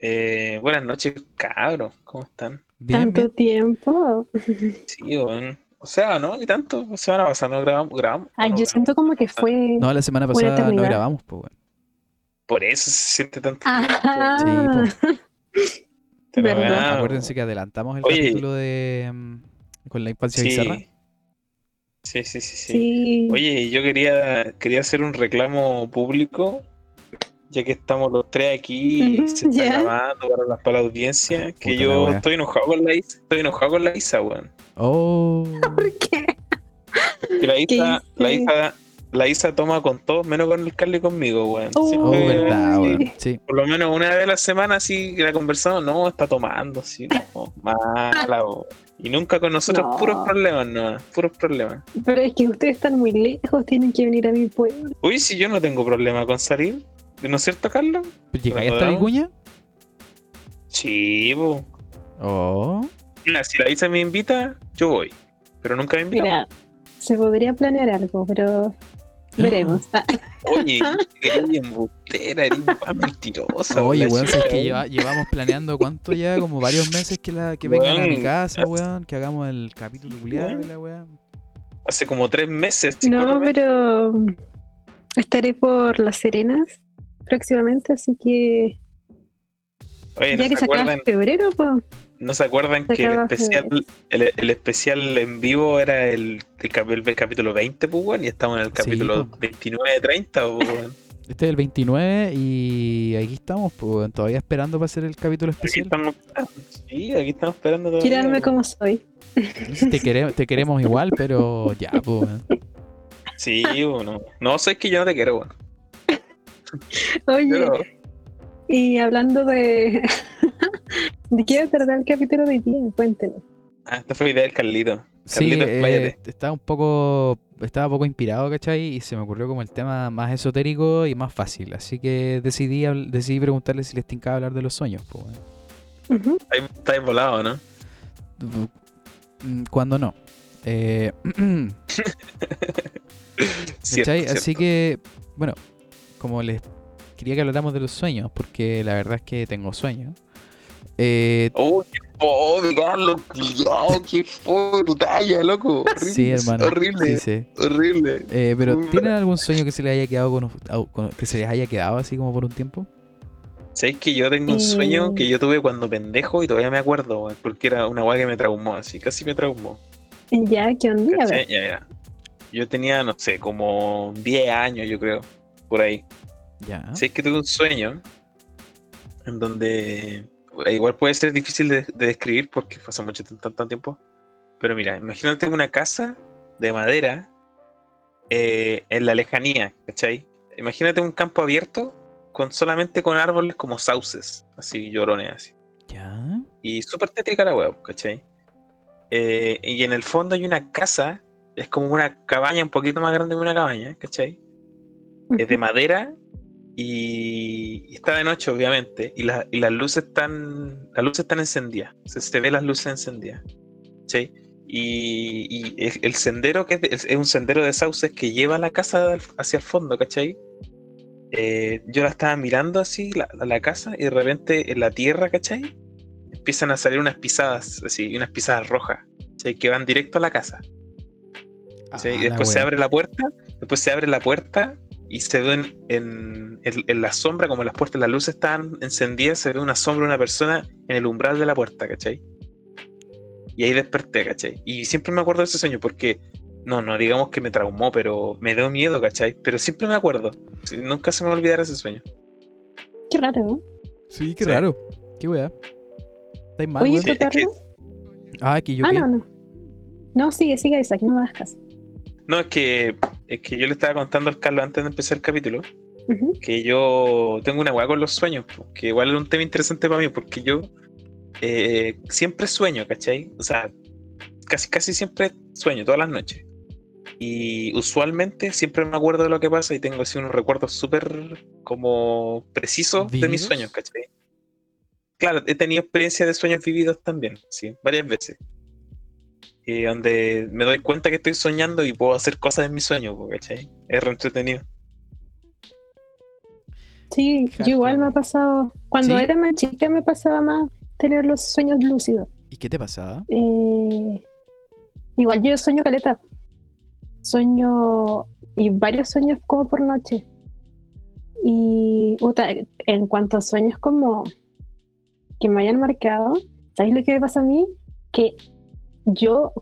Eh, buenas noches, cabros. ¿Cómo están? Bien, Tanto bien. tiempo. Sí, bueno. O sea, ¿no? Ni tanto. La semana pasada no grabamos. grabamos Ay, no yo grabamos. siento como que fue. No, la semana pasada no grabamos, pues, weón. Por eso se siente tanto. Ah, Pero, verdad. ah, Acuérdense que adelantamos el Oye. capítulo de mm, con la infancia sí. bizarra. Sí, sí, sí, sí. sí. Oye, yo quería, quería hacer un reclamo público, ya que estamos los tres aquí se está ya. grabando para la, para la audiencia, que Puta yo estoy enojado con la Isa, estoy enojado con la Isa, weón. Oh, ¿Por qué? Que la Isa, la? Isa, la Isa toma con todos, menos con el Carlos y conmigo, weón. Oh. oh, Siempre- verdad, weón. Sí. por lo menos una vez a la semana sí que la conversamos, no, está tomando, sí, no, mala, weón. Y nunca con nosotros No. puros problemas, no, puros problemas. Pero es que ustedes están muy lejos, tienen que venir a mi pueblo. Uy, si yo no tengo problema con salir, ¿no es cierto, Carlos? ¿Llegáis hasta. Vicuña? Sí, po. Oh, Mira, si la Isa me invita, yo voy. Pero nunca me invita. Mira, se podría planear algo, pero veremos. Ah, Oye, eres embustera, eres más mentirosa. Oye, weón, es que weón. lleva- llevamos planeando cuánto ya, como varios meses que la que vengan a mi Weón, casa, weón, que hagamos el capítulo culiado Weón. de la weá. Hace como tres meses. No, meses. pero estaré por Las Serenas próximamente, así que Oye, ¿no ya que se acaba acuerdan, febrero, pues ¿no se acuerdan se que el especial, el, el especial en vivo era el, el, el capítulo 20, pues, weón? Y estamos en el Sí, capítulo po. 29, 30, pues, weón. Este es el 29 y aquí estamos, pues, weón, todavía esperando para hacer el capítulo Aquí especial. estamos esperando. Sí, aquí estamos esperando todavía. weón. como soy. Te, quere- te queremos igual, pero ya, pues, weón. Sí, bueno. No, sé que yo no te quiero, weón. Oye, Pero, y hablando de. ¿De qué va a tratar el capítulo de día? Cuéntenos. ah, esta fue idea del Carlito. Sí, eh, estaba un poco estaba poco inspirado, ¿cachai? Y se me ocurrió como el tema más esotérico y más fácil. Así que decidí, decidí preguntarle si les tincaba hablar de los sueños. Pues. Ujú. Ahí estáis volado, ¿no? Mm, Cuando no. Eh, Cierto, ¿cachai? cierto. Así que, bueno, como les quería que habláramos de los sueños, porque la verdad es que tengo sueños. Eh, Oh, qué pobre, Carlos, culiao, qué pobre talla, loco. Horrible, sí, hermano. Horrible, sí, sí. horrible. Eh, pero Mm. ¿tienen algún sueño que se les haya quedado con, que se les haya quedado así como por un tiempo? ¿Sabes que yo tengo un sueño Eh. que yo tuve cuando pendejo y todavía me acuerdo, porque era una weá que me traumó, así, casi me traumó. Ya, ¿qué onda? Ya, ya. Yo tenía, no sé, como 10 años, yo creo, por ahí. Ya. Sé que tuve un sueño en donde eh, igual puede ser difícil de, de describir porque hace mucho tanto tiempo. Pero mira, imagínate una casa de madera eh, en la lejanía, ¿cachai? Imagínate un campo abierto con solamente con árboles como sauces, así llorones así. Ya. Y súper tétrica la web, ¿cachai? Eh, y en el fondo hay una casa, es como una cabaña un poquito más grande que una cabaña, ¿cachai? Es de madera y, está de noche, obviamente, y, la- y las luces están las luces están encendidas, se, se ve las luces encendidas, ¿sí? Y, y el, el sendero que es, de- es- un sendero de sauces que lleva la casa hacia el fondo, ¿cachai? Eh, yo la estaba mirando así, la, la casa, y de repente en la tierra, ¿cachai? Empiezan a salir unas pisadas, así, unas pisadas rojas, ¿cachai? Que van directo a la casa. ¿sí? Ah, Y después se abre la puerta, después se abre la puerta y se ven en, en- en la sombra, como las puertas, las luces están encendidas, se ve una sombra de una persona en el umbral de la puerta, ¿cachai? Y ahí desperté, ¿cachai? Y siempre me acuerdo de ese sueño porque, no, no digamos que me traumó, pero me dio miedo, ¿cachai? Pero siempre me acuerdo. Nunca se me va a olvidar ese sueño. Qué raro, ¿no? Sí, qué Sí. raro. Qué wea. ¿Estáis mal, Oye? Sí, es que-. Ah, que yo Ah, qué. no, no. No, sigue, sigue, Isaac, no me hagas caso. No, es que, es que yo le estaba contando al Carlos antes de empezar el capítulo Ujú. que yo tengo una weá con los sueños, que igual es un tema interesante para mí, porque yo eh, siempre sueño, ¿cachai? O sea, casi, casi siempre sueño, todas las noches. Y usualmente siempre me acuerdo de lo que pasa y tengo así unos recuerdos súper como precisos de mis sueños, ¿cachai? Claro, he tenido experiencias de sueños vividos también, sí, varias veces. Y donde me doy cuenta que estoy soñando y puedo hacer cosas en mis sueños, po, ¿cachai? Es re entretenido. Sí, yo igual me ha pasado. Cuando ¿Sí? era más chica me pasaba más tener los sueños lúcidos. ¿Y qué te pasaba? Eh, igual yo sueño caleta. Sueño y varios sueños como por noche. Y puta, en cuanto a sueños como que me hayan marcado, ¿sabéis lo que me pasa a mí? Que yo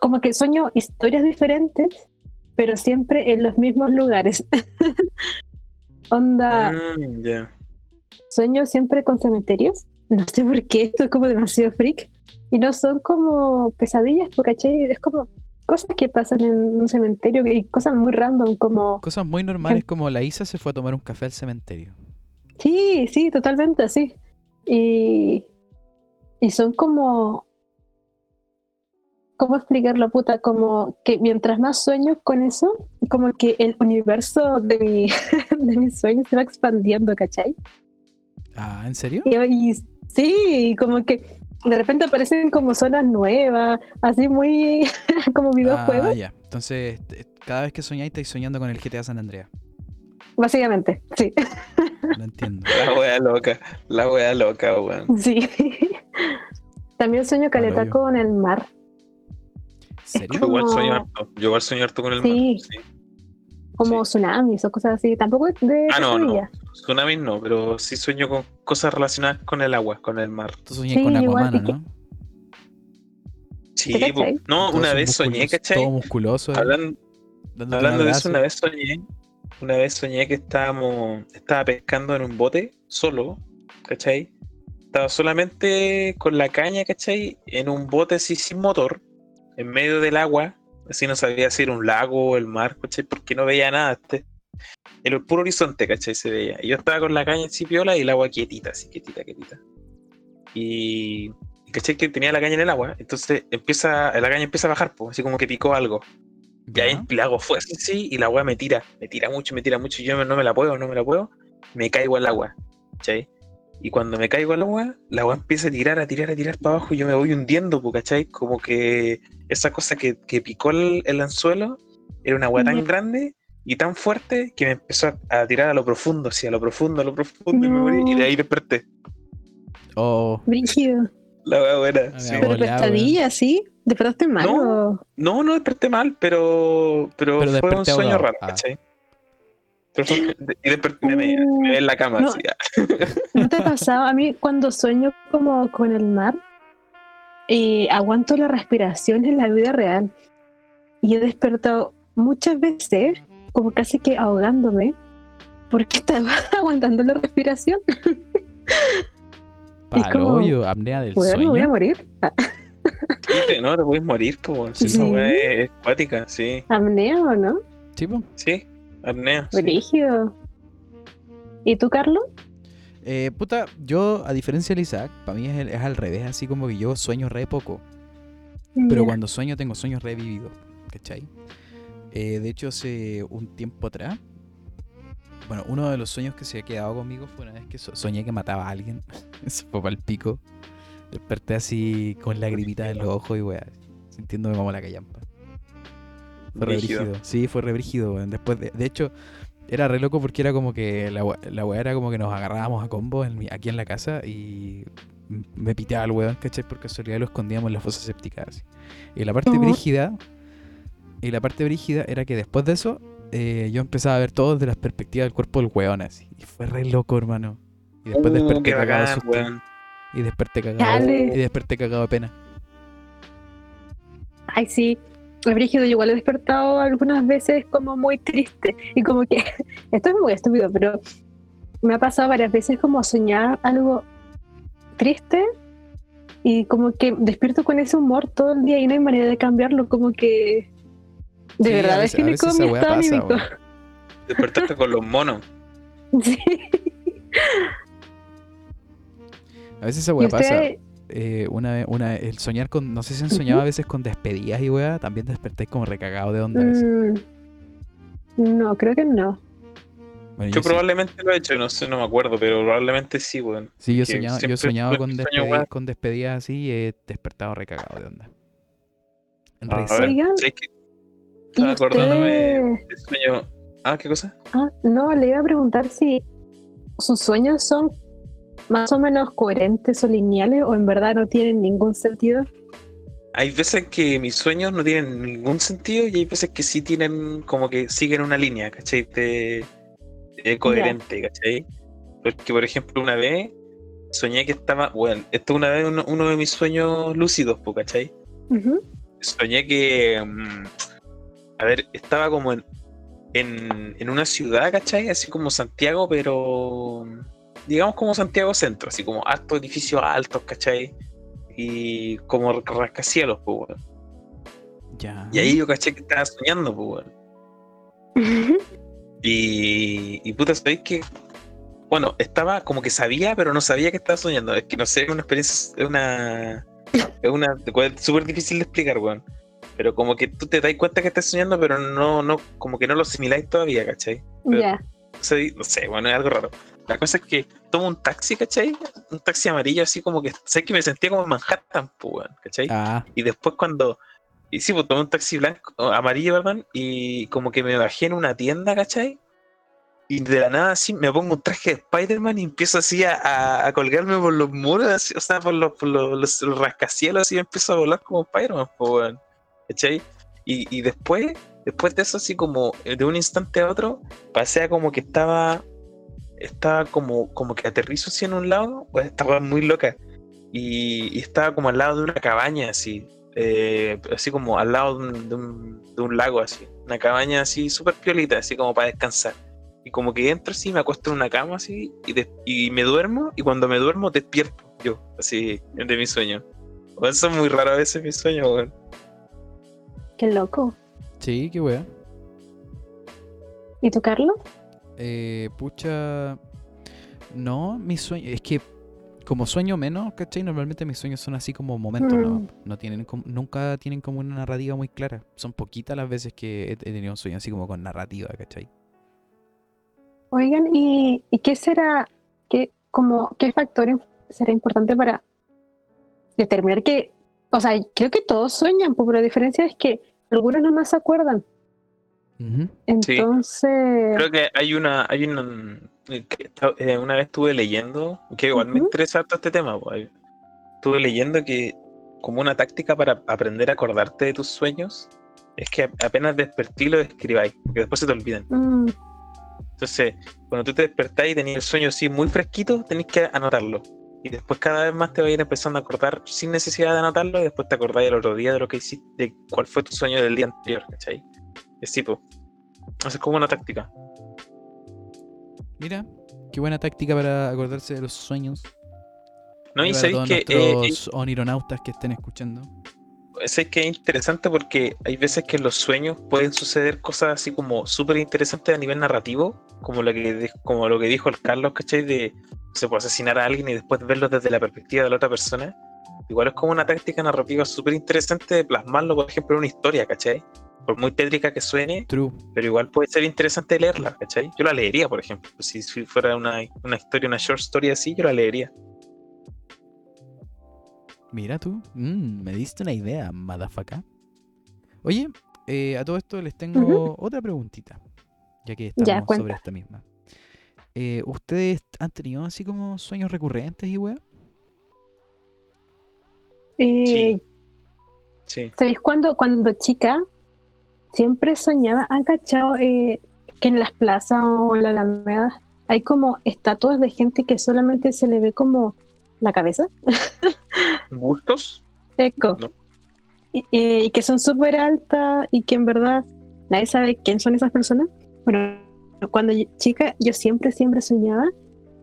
como que sueño historias diferentes, pero siempre en los mismos lugares. Onda, Mm, sueño siempre con cementerios. No sé por qué, esto es como demasiado freak. Y no son como pesadillas, porque es como cosas que pasan en un cementerio y cosas muy random, como. Cosas muy normales como la Isa se fue a tomar un café al cementerio. Sí, sí, totalmente así. Y, y son como. ¿Cómo explicarlo, puta? Como que mientras más sueño con eso, como que el universo de, mi, de mis sueños se va expandiendo, ¿cachai? Ah, ¿en serio? Y, y sí, como que de repente aparecen como zonas nuevas, así muy como videojuegos, Ah, ya. Entonces, te- cada vez que soñáis, estáis soñando con el GTA San Andreas. básicamente, sí, Lo entiendo. La wea loca. La wea loca, weón. sí. También sueño caleta hoyo. con el mar. ¿En serio? Yo igual como- sueño harto. Yo igual sueño harto con el Sí. mar. Sí. como tsunamis o cosas así. Tampoco es de Ah, no, no. Tsunamis no, pero sí sueño con cosas relacionadas con el agua, con el mar. Tú soñás Sí, con igual, Aquaman, es que- ¿no? Sí, no, una vez soñé, ¿cachai? Todo musculoso. Hablan- un Hablando de eso, una vez soñé, una vez soñé que estábamos, estaba pescando en un bote solo, ¿cachai? Estaba solamente con la caña, ¿cachai? En un bote así sin motor, en medio del agua, así no sabía si era un lago o el mar, ¿cachai? Porque no veía nada, este, el puro horizonte, ¿cachai? Se veía. Y yo estaba con la caña así piola y el agua quietita, así quietita, quietita. Y, ¿cachai? Que tenía la caña en el agua, entonces empieza, la caña empieza a bajar, pues, así como que picó algo. Y ahí le hago fuerza sí, y la weá me tira, me tira mucho, me tira mucho, y yo no me la puedo, no me la puedo, me caigo al agua, ¿cachai? Y cuando me caigo al agua, la weá empieza a tirar, a tirar, a tirar para abajo y yo me voy hundiendo, ¿cachai? Como que esa cosa que, que picó el, el anzuelo era una weá tan grande y tan fuerte que me empezó a, a tirar a lo profundo, sí, a lo profundo, a lo profundo, y me morí, y de ahí desperté. Oh, Brígido. La weá buena. Ah, sí. Pero Volea, pesadilla, ¿sí? ¿Despertaste mal? No. o- No, no desperté mal, pero, pero, Pero fue un sueño raro, Ah. ¿cachai? Y desperté me, me, me en la cama, No. así. ¿No te ha pasado? A mí cuando sueño como con el mar, eh, aguanto la respiración en la vida real. Y he despertado muchas veces, como casi que ahogándome, porque estaba aguantando la respiración. palo como, hoyo, apnea del Weón, me voy a sueño. morir. Ah, no, te puedes morir, pues. Si Sí. esa weá es, es acuática, sí. ¿Apnea o no? Sí, po. Sí, apnea. sí. Brígido. ¿Y tú, Carlos? Eh, puta, yo, a diferencia de Isaac, para mí es, el- es al revés, así como que yo sueño re poco. Pero cuando sueño tengo sueños revividos, ¿cachai? Eh, de hecho, hace un tiempo atrás, bueno, uno de los sueños que se ha quedado conmigo fue una vez que so- soñé que mataba a alguien. Eso fue para el pico. Desperté así con lagrimita en los ojos y weá, sintiéndome como la callampa. Fue. Sí, fue re brígido, weón. Después de, de hecho, era re loco porque era como que la, la weá era como que nos agarrábamos a combo en aquí en la casa y me piteaba el weón, ¿cachai? Por casualidad lo escondíamos en la fosa séptica. así. Y la parte Ujú. brígida, y la parte brígida era que después de eso, eh, yo empezaba a ver todo desde la perspectiva del cuerpo del weón, así. Y fue re loco, hermano. Y después Uh, desperté cagado de bacán, weón. Y desperté cagado. Dale. Y desperté cagado de pena. Ay, sí. Es brígido, igual he despertado algunas veces como muy triste. Y como que, esto es muy estúpido, pero me ha pasado varias veces como soñar algo triste y como que despierto con ese humor todo el día y no hay manera de cambiarlo, como que de Sí, verdad define veces como esa mi estado anímico. Despertaste con los monos. Sí. A veces esa weá pasa. usted, eh, una, vez- una, el soñar con, no sé si han soñado a veces con despedidas y weá, también despertáis como recagado de onda. a veces. mm, no, creo que no. Bueno, Yo probablemente lo he hecho, no sé, no me acuerdo, pero probablemente sí, weón. Sí, yo soñaba, yo soñaba con, weá. despedi- con despedidas así y he despertado recagado de onda. En A risa. ver, Oigan, ¿sabes qué? ¿y Estaba acordándome usted- de sueño. Ah, ¿qué cosa? Ah, no, le iba a preguntar si sus sueños son más o menos coherentes o lineales o en verdad no tienen ningún sentido? Hay veces que mis sueños no tienen ningún sentido y hay veces que sí tienen como que siguen una línea, ¿cachai? De, de coherente, ¿cachai? Porque, por ejemplo, una vez soñé que estaba, bueno, esto una vez uno, uno de mis sueños lúcidos, ¿cachai? Ujú. Soñé que, mm, a ver, estaba como en, en, en una ciudad, ¿cachai? Así como Santiago, pero digamos como Santiago Centro, así como altos edificios altos, ¿cachai? Y como rascacielos, pues, weón. Ya. Y ahí yo caché que estaba soñando, pues, weón. Y, y puta, ¿sabéis que? Bueno, estaba como que sabía, pero no sabía que estaba soñando. Es que no sé, es una experiencia, es una. Es una. Es súper difícil de explicar, weón. Pero como que tú te das cuenta que estás soñando, pero no, no, como que no lo asimiláis todavía, ¿cachai? Ya. Sé, no sé, bueno, es algo raro. La cosa es que tomo un taxi, ¿cachai? Un taxi amarillo, así como que. ¿Sabes que me sentía como en Manhattan, pues, ¿cachai? Ah, Y después cuando. Y sí, pues tomé un taxi blanco, o amarillo, perdón, y como que me bajé en una tienda, ¿cachai? Y de la nada así me pongo un traje de Spider-Man y empiezo así a, a- a colgarme por los muros, así, o sea, por los, por los, los- los rascacielos, así y empiezo a volar como Spider-Man, pues, weón, ¿cachai? Y, y después, después de eso, así como de un instante a otro, pasé a como que estaba, estaba como, como que aterrizo así en un lado, pues estaba muy loca. Y, y estaba como al lado de una cabaña, así, eh, así como al lado de un, de un- de un lago, así, una cabaña así súper piolita, así como para descansar. Y como que entro así, me acuesto en una cama así, y, y me duermo, y cuando me duermo despierto yo, así, de mi sueño. Bueno, eso es muy raro a veces mi sueño, weón. Qué loco. sí, qué wea. ¿Y tú, Carlos? Eh, pucha. No, mis sueños. Es que como sueño menos, ¿cachai? Normalmente mis sueños son así como momentos, ¿no? Mm. No tienen como- nunca tienen como una narrativa muy clara. Son poquitas las veces que he, tenido un sueño así como con narrativa, ¿cachai? Oigan, ¿y, y qué será, qué, como, qué factor será importante para determinar que, o sea, creo que todos sueñan, pues, pero la diferencia es que algunos no más se acuerdan. Entonces, Creo que hay una, hay una, que eh, una vez estuve leyendo, que igual me interesa harto este tema, pues, estuve leyendo que como una táctica para aprender a acordarte de tus sueños es que apenas despertí lo escribáis, porque después se te olvidan. mm, Entonces, cuando tú te despertás y tenías el sueño así muy fresquito, tenés que anotarlo. Y después cada vez más te vas a ir empezando a acordar sin necesidad de anotarlo, y después te acordás el otro día de lo que hiciste, de cuál fue tu sueño del día anterior, ¿cachai? Es tipo. Eso es como una táctica. Mira, qué buena táctica para acordarse de los sueños. ¿No? Y sabéis que, eh, nuestros onironautas que estén escuchando. eh, sabéis que es interesante porque hay veces que en los sueños pueden suceder cosas así como súper interesantes a nivel narrativo, como lo que como lo que dijo el Carlos, ¿cachai? De se puede asesinar a alguien y después verlo desde la perspectiva de la otra persona. Igual es como una táctica narrativa súper interesante de plasmarlo, por ejemplo, en una historia, ¿cachai? Por muy tétrica que suene, True. pero igual puede ser interesante leerla, ¿cachai? Yo la leería, por ejemplo. Si si fuera una, una historia, una short story así, yo la leería. Mira tú, mm, me diste una idea, motherfucker. Oye, eh, a todo esto les tengo otra preguntita, ya que estamos Ya, sobre esta misma. Eh, ¿Ustedes han tenido así como sueños recurrentes y weá? eh, Sí. Sí. ¿Sabéis cuando, cuando chica siempre soñaba, han cachado eh, que en las plazas o en la alameda hay como estatuas de gente que solamente se le ve como la cabeza? ¿Bustos? Eco. No. Y, y que son súper altas y que en verdad nadie sabe quién son esas personas. Bueno, cuando yo- chica yo siempre, siempre soñaba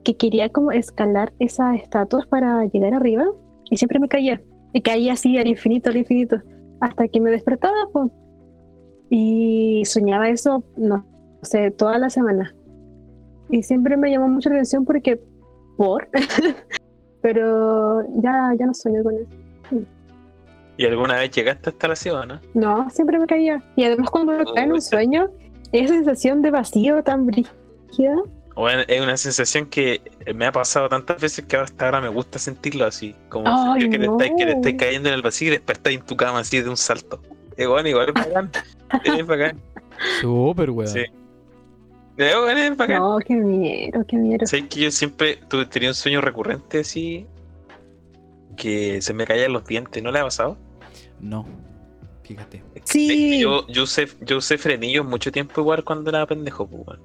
que quería como escalar esas estatuas para llegar arriba y siempre me caía. Y caía así al infinito, al infinito. Hasta que me despertaba po. Y soñaba eso, no sé, toda la semana. Y siempre me llamó mucho la atención porque, por, pero ya, ya no sueño con eso. ¿Y alguna vez llegaste hasta la ciudad, no? No, siempre me caía. Y además cuando uno cae en un sueño, esa sensación de vacío tan brígida. Bueno, es una sensación que me ha pasado tantas veces que hasta ahora me gusta sentirlo así. Como Ay, que, te estáis, que te no. estáis cayendo en el vacío y despertáis en tu cama así de un salto. Es bueno, igual es bacán. Es. Súper weón. Sí. Ganar bacán. No, qué miedo, qué miedo. ¿Sabes que yo siempre tuve, tenía un sueño recurrente así? Que se me caían los dientes, ¿no le ha pasado? No. Fíjate. Sí. Yo, yo, usé, yo usé frenillos mucho tiempo igual cuando era pendejo, pues, weón.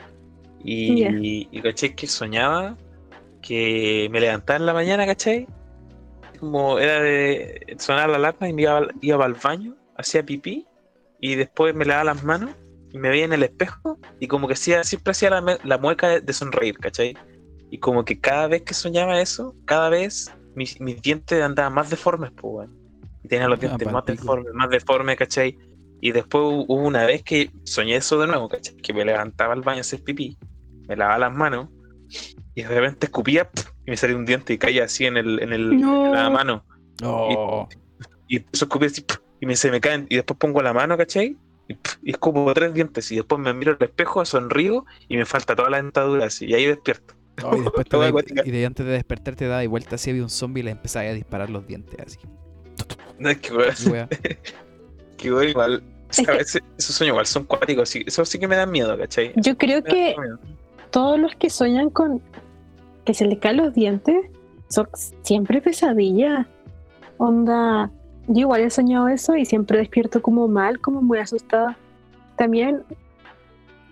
Y, Ya. y caché que soñaba que me levantaba en la mañana, ¿cachai? Como era de sonar la alarma y me iba, iba al baño, hacía pipí y después me lavaba las manos y me veía en el espejo y como que hacía, siempre hacía la, la mueca de, de sonreír, ¿cachai? Y como que cada vez que soñaba eso, cada vez mis, mis dientes andaban más deformes, pues, weón. Y tenía los dientes más deformes, más deformes, ¿cachai? Y después hu- hubo una vez que soñé eso de nuevo, ¿cachai? Que me levantaba al baño a hacer pipí, me lavaba las manos y de repente escupía y me salía un diente y caía así en, el, en, el, No. en la mano. Oh, Y eso escupía así. Y me, se me caen. Y después pongo la mano, ¿cachai? Y, y escupo tres dientes y después me miro al espejo, sonrío y me falta toda la dentadura así. Y ahí despierto. Oh, y después te acuática. y de antes de despertar te da y vuelta así había un zombie y le empezaba a disparar los dientes así. No es que, weón, que weón, igual. o sea, Es que- ese- esos sueños igual son cuáticos, sí, eso sí que me dan miedo, ¿cachai? Yo creo da que todos los que sueñan con que se les caen los dientes son siempre pesadillas. Onda, yo igual he soñado eso y siempre despierto como mal, como muy asustada. También,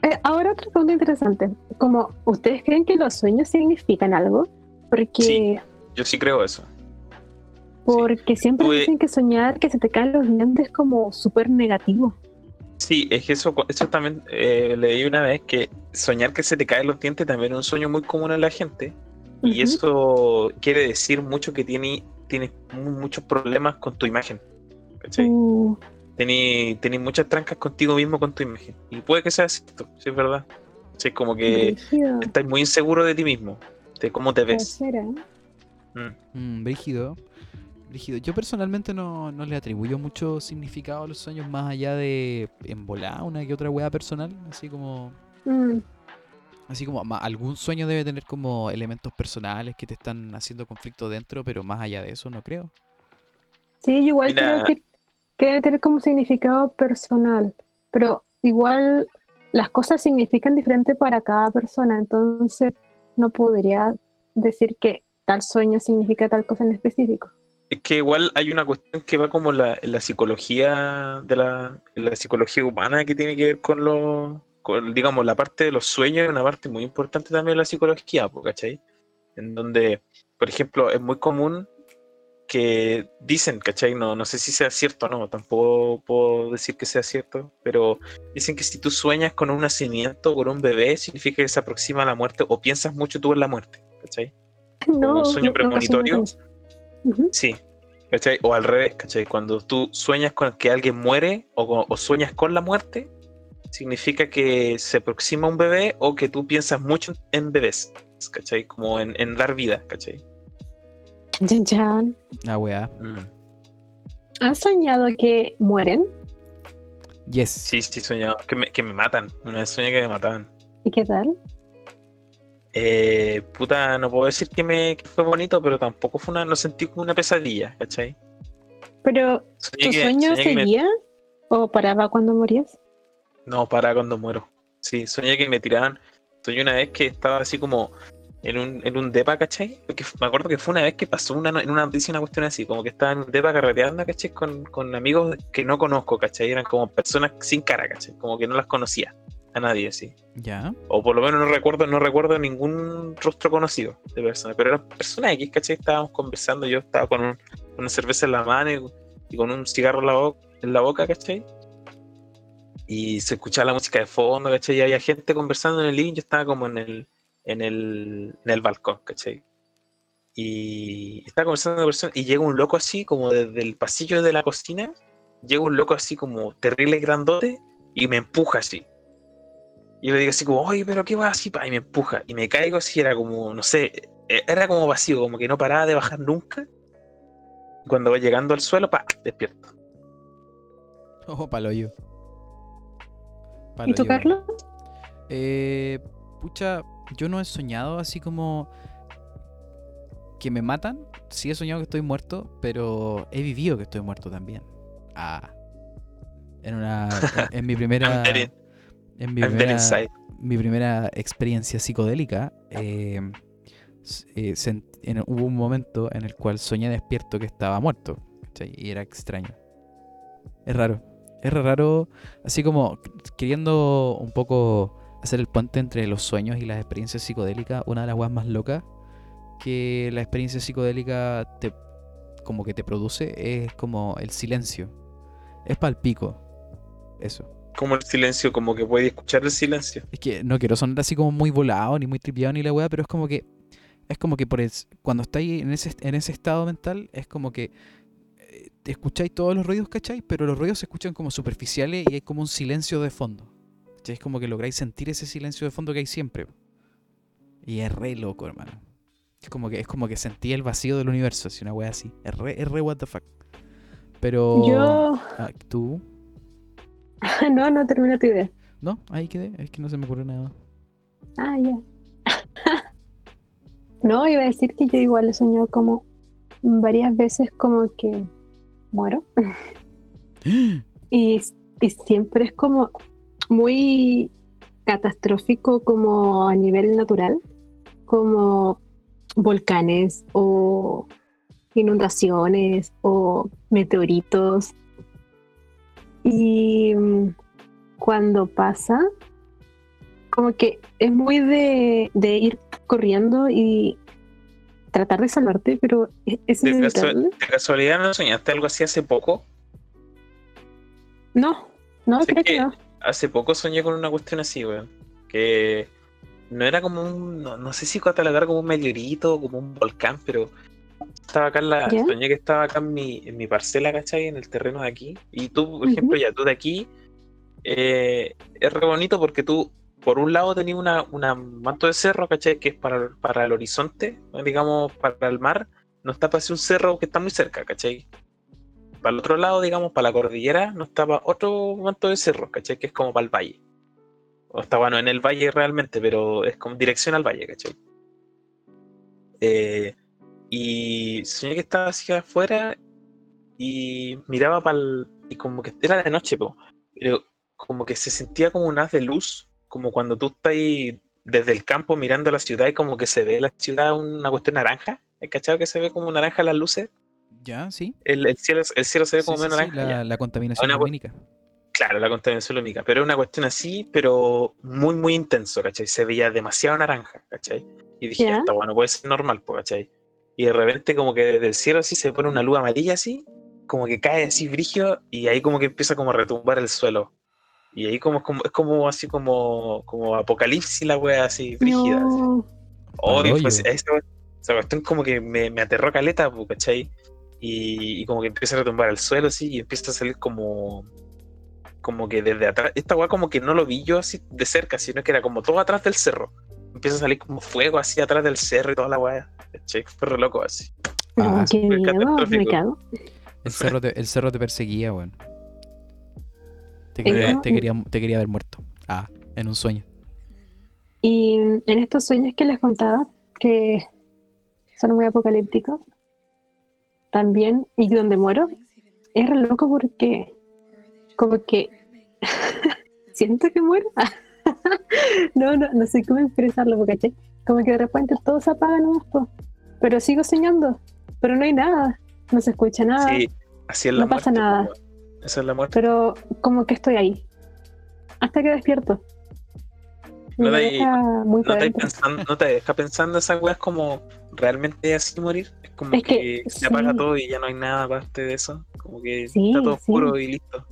eh, ahora otra pregunta interesante. Como, ¿ustedes creen que los sueños significan algo? Porque, Sí. Yo sí creo eso. porque siempre dicen que soñar que se te caen los dientes es como súper negativo. Sí, es que eso, eso también eh, leí una vez que soñar que se te caen los dientes también es un sueño muy común en la gente. Y Ujú. eso quiere decir mucho que tiene, tienes mu- muchos problemas con tu imagen. ¿cachai? Uh, Tení, tení muchas trancas contigo mismo con tu imagen. Y puede que sea cierto, sí es verdad. Sí, como que brígido. estás muy inseguro de ti mismo, de cómo te ves. Mm. mm, brígido. Brígido. Yo personalmente no, no le atribuyo mucho significado a los sueños más allá de en volar una que otra wea personal. Así como. Mm. Así como algún sueño debe tener como elementos personales que te están haciendo conflicto dentro, pero más allá de eso no creo. Sí, yo igual Mira. creo que, que debe tener como significado personal, pero igual las cosas significan diferente para cada persona, entonces no podría decir que tal sueño significa tal cosa en específico. Es que igual hay una cuestión que va como la, en la psicología de la, la psicología humana que tiene que ver con los, digamos, la parte de los sueños es una parte muy importante también de la psicología, ¿cachai? En donde, por ejemplo, es muy común que dicen, ¿cachai? No, no sé si sea cierto o no, tampoco puedo decir que sea cierto, pero dicen que si tú sueñas con un nacimiento, con un bebé, significa que se aproxima a la muerte o piensas mucho tú en la muerte, ¿cachai? No, un sueño no- premonitorio. Sí, ¿cachai? O al revés, ¿cachai? Cuando tú sueñas con que alguien muere o, o sueñas con la muerte, significa que se aproxima un bebé o que tú piensas mucho en bebés, ¿cachai? Como en, en dar vida, ¿cachai? Chan, chan. Ah, weá. ¿Has soñado que mueren? Yes. Sí, sí, soñaba. Que me, que me matan. Una vez soñé que me mataban. ¿Y qué tal? Eh, puta, no puedo decir que, me, que fue bonito, pero tampoco fue una. No sentí como una pesadilla, ¿cachai? ¿Pero Soñé tu que- sueño me- seguía o paraba cuando morías? No, para cuando muero. Sí, soñé que me tiraban. Soñé una vez que estaba así como en un, en un depa, ¿cachai? Porque me acuerdo que fue una vez que pasó una, en una noticia una cuestión así, como que estaba en un depa carreteando, ¿cachai? Con, con amigos que no conozco, ¿cachai? Eran como personas sin cara, ¿cachai? Como que no las conocía a nadie, así. Ya. O por lo menos no recuerdo, no recuerdo ningún rostro conocido de persona, pero eran personas X, ¿cachai? Estábamos conversando, yo estaba con, un- una cerveza en la mano y, y con un cigarro en la, bo- en la boca, ¿cachai? Y se escuchaba la música de fondo, ¿cachai? Y había gente conversando en el living, yo estaba como en el, en el, en el balcón, ¿cachai? Y estaba conversando con personas y llega un loco así, como desde el pasillo de la cocina, llega un loco así como terrible grandote y me empuja así. Y yo le digo así como, oye, pero qué va así, pa", y me empuja. Y me caigo así, era como, no sé, e- era como vacío, como que no paraba de bajar nunca. Cuando va llegando al suelo, pa, despierto. Ojo, ¿Y tú, Carlos? Eh, pucha, yo no he soñado así como que me matan. Sí he soñado que estoy muerto, pero he vivido que estoy muerto también. Ah. En una. En, mi primera. En mi primera, mi primera experiencia psicodélica, eh, eh, sent- en- hubo un momento en el cual soñé despierto que estaba muerto. ¿cachai? Y era extraño. Es raro. Es raro, así como queriendo un poco hacer el puente entre los sueños y las experiencias psicodélicas. Una de las weas más locas que la experiencia psicodélica te, como que te produce es como el silencio. Es palpico. Eso. Como el silencio, como que puedes escuchar el silencio. Es que no quiero sonar así como muy volado, ni muy tripiado, ni la weá, pero es como que. Es como que por el- cuando estáis en ese, en ese estado mental, es como que escucháis todos los ruidos, ¿cachai? Pero los ruidos se escuchan como superficiales y hay como un silencio de fondo. ¿Cachai? Es como que lográis sentir ese silencio de fondo que hay siempre. Y es re loco, hermano. Es como que, es como que sentí el vacío del universo, así una weá así. Es re, es re what the fuck. Pero. Yo. ah, ¿Tú? No, no termino tu idea. ¿No? Ahí quedé. Es que no se me ocurre nada. Ah, ya. no, iba a decir que yo igual he soñado como varias veces como que muero. Y, y siempre es como muy catastrófico como a nivel natural, como volcanes o inundaciones o meteoritos. Y mm, cuando pasa, como que es muy de, de ir corriendo y tratar de salvarte, pero es, es De, casu- de casualidad no soñaste algo así hace poco. No, no, Sé creo que que- no. Hace poco soñé con una cuestión así, weón. Que no era como un. No, no sé si catalogar como un meteorito o como un volcán, pero estaba acá en la. ¿Ya? Soñé que estaba acá en mi, en mi parcela, ¿cachai? En el terreno de aquí. Y tú, por ejemplo, ya tú de aquí. eh, es re bonito porque tú, por un lado, tenías una, una manto de cerro, ¿cachai? Que es para, el horizonte, digamos, para el mar. No está para un cerro que está muy cerca, ¿cachai? Para el otro lado, digamos, para la cordillera, no estaba otro manto de cerro, ¿cachai? Que es como para el valle. O está bueno en el valle realmente, pero es como dirección al valle, ¿cachai? Eh, y soñé que estaba así afuera y miraba para el. Y como que era de noche, pero como que se sentía como un haz de luz, como cuando tú estás ahí desde el campo mirando la ciudad y como que se ve la ciudad una cuestión naranja. ¿Has cachado que se ve como naranja las luces? ¿Ya? ¿Sí? El, el cielo, el cielo se ve Sí, como sí, menos sí, naranja. la, la contaminación Una lumínica. Claro, la contaminación lumínica, pero era una cuestión así, pero muy, muy intenso, ¿cachai? Se veía demasiado naranja, ¿cachai? Y dije, está bueno, puede ser normal, ¿cachai? Y de repente como que desde el cielo así se pone una luz amarilla así, como que cae así brigio, y ahí como que empieza como a retumbar el suelo. Y ahí como, como es como así como, como apocalipsis la wea así, brígida. así. No, Oh, Pa'l pues, esa, esa cuestión como que me, me aterró caleta, ¿cachai? Y, y como que empieza a retumbar el suelo así y empieza a salir como como que desde atrás, esta weá como que no lo vi yo así de cerca, sino que era como todo atrás del cerro. Empieza a salir como fuego así atrás del cerro y toda la weá. ¿cachai? Fue re loco así. no, Ah, qué miedo, me cago. El cerro te, el cerro te perseguía, weón. Te quería, te, quería, te quería ver muerto. Ah, en un sueño. Y en estos sueños que les contaba, que son muy apocalípticos, también, y donde muero, es re loco porque como que siento que muero. no, no, no sé cómo expresarlo, ¿cachai? Como que de repente todo se apaga nomás, po. pero sigo soñando, pero no hay nada, no se escucha nada, Sí, así es la no pasa nada. Esa es la muerte. pero como que estoy ahí, hasta que despierto. No te- deja muy No para te, adentro. pensando, no te deja pensando esas weas como realmente así morir. Es como Es que, que, se apaga sí. todo y ya no hay nada aparte de eso. Como que Sí, está todo sí. oscuro y listo.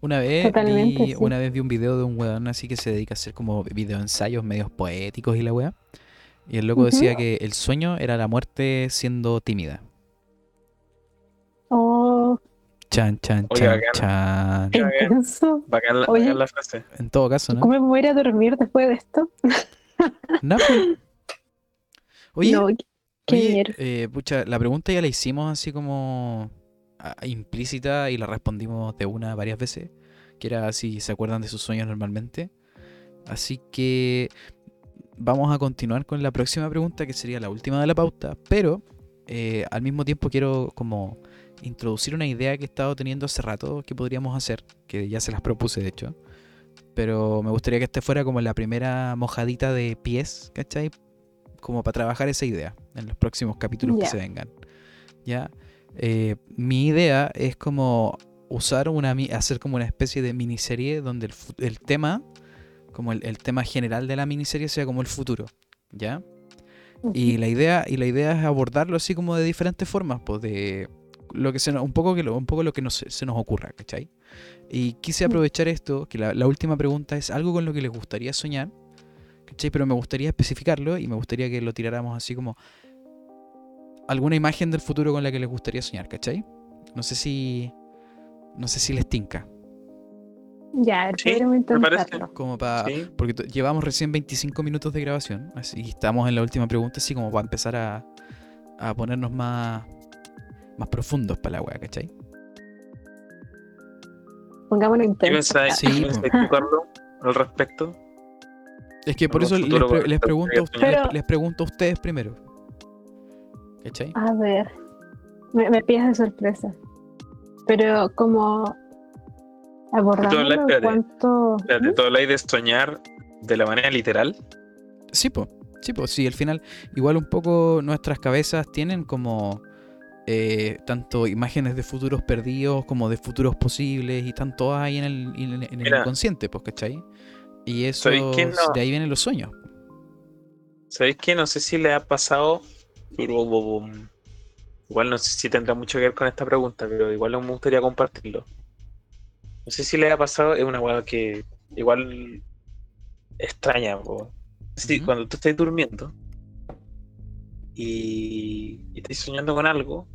Una vez, vi, sí. una vez vi un video de un weón así que se dedica a hacer como videoensayos medios poéticos y la weá. Y el loco decía que el sueño era la muerte siendo tímida. Chan, chan, Oye, chan, bacán. chan. Intenso. Bacán la, Oye. bacán la frase. En todo caso, ¿no? ¿Cómo me voy a ir a dormir después de esto? No, pues. Oye, no, Oye, eh, pucha, la pregunta ya la hicimos así como ah, implícita y la respondimos de una varias veces, que era si se acuerdan de sus sueños normalmente. Así que vamos a continuar con la próxima pregunta, que sería la última de la pauta, pero eh, al mismo tiempo quiero como introducir una idea que he estado teniendo hace rato que podríamos hacer, que ya se las propuse de hecho, Pero me gustaría que este fuera como la primera mojadita de pies, ¿cachai? Como para trabajar esa idea en los próximos capítulos que se vengan. ¿Ya? Eh, mi idea es como usar una hacer como una especie de miniserie donde el, tema, como el, el tema general de la miniserie sea como el futuro. ¿Ya? Y la idea, y la idea es abordarlo así como de diferentes formas, pues de lo que se nos- un poco que lo, un poco lo que nos- se nos ocurra, ¿cachai? Y quise Mm. aprovechar esto, que la, la última pregunta es algo con lo que les gustaría soñar, ¿cachai? Pero me gustaría especificarlo y me gustaría que lo tiráramos así como alguna imagen del futuro con la que les gustaría soñar, ¿cachai? No sé si. No sé si les tinca. Ya, Sí, intentarlo. Como para. Sí. Porque to- llevamos recién 25 minutos de grabación. Así y estamos en la última pregunta, así como para empezar a, a ponernos más. Más profundos para la wea, ¿cachai? Pongámoslo ¿Qué intenso. pensáis, Sí, qué pues. Carlos, al respecto? Es que por eso les, pre- pregunto ustedes, les pregunto a ustedes primero. ¿Cachai? A ver, me, me pillas de sorpresa. Pero como abordándolo en espérate, cuanto... Espérate, ¿tú habláis de soñar de la manera literal? Sí, pues. Sí, pues sí, al final, igual un poco nuestras cabezas tienen como eh, tanto imágenes de futuros perdidos como de futuros posibles y están todas ahí en el, en el- Mira. inconsciente, pues, ¿cachai? Y eso, de ahí vienen los sueños. ¿Sabéis qué? No sé si le ha pasado. Igual no sé si tendrá mucho que ver con esta pregunta, pero igual me gustaría compartirlo. No sé si le ha pasado, es una weá que igual extraña. po. Sí, cuando tú estás durmiendo y, y estás soñando con algo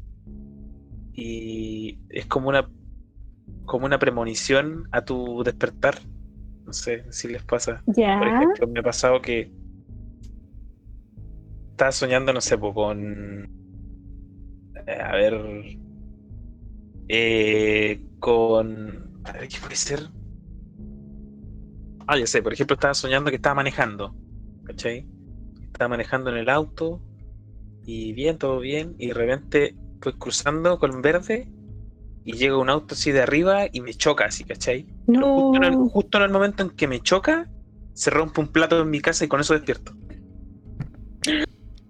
y es como una como una premonición a tu despertar. No sé si les pasa. Por ejemplo, me ha pasado que estaba soñando, no sé, con. eh, a ver. eh, con. A ver, ¿qué puede ser? Ah, ya sé, por ejemplo, estaba soñando que estaba manejando. ¿Cachai? Estaba manejando en el auto. Y bien, todo bien. Y de repente, pues cruzando con verde. Y llega un auto así de arriba y me choca así, ¿cachai? No. justo, en el, justo en el momento en que me choca, se rompe un plato en mi casa y con eso despierto.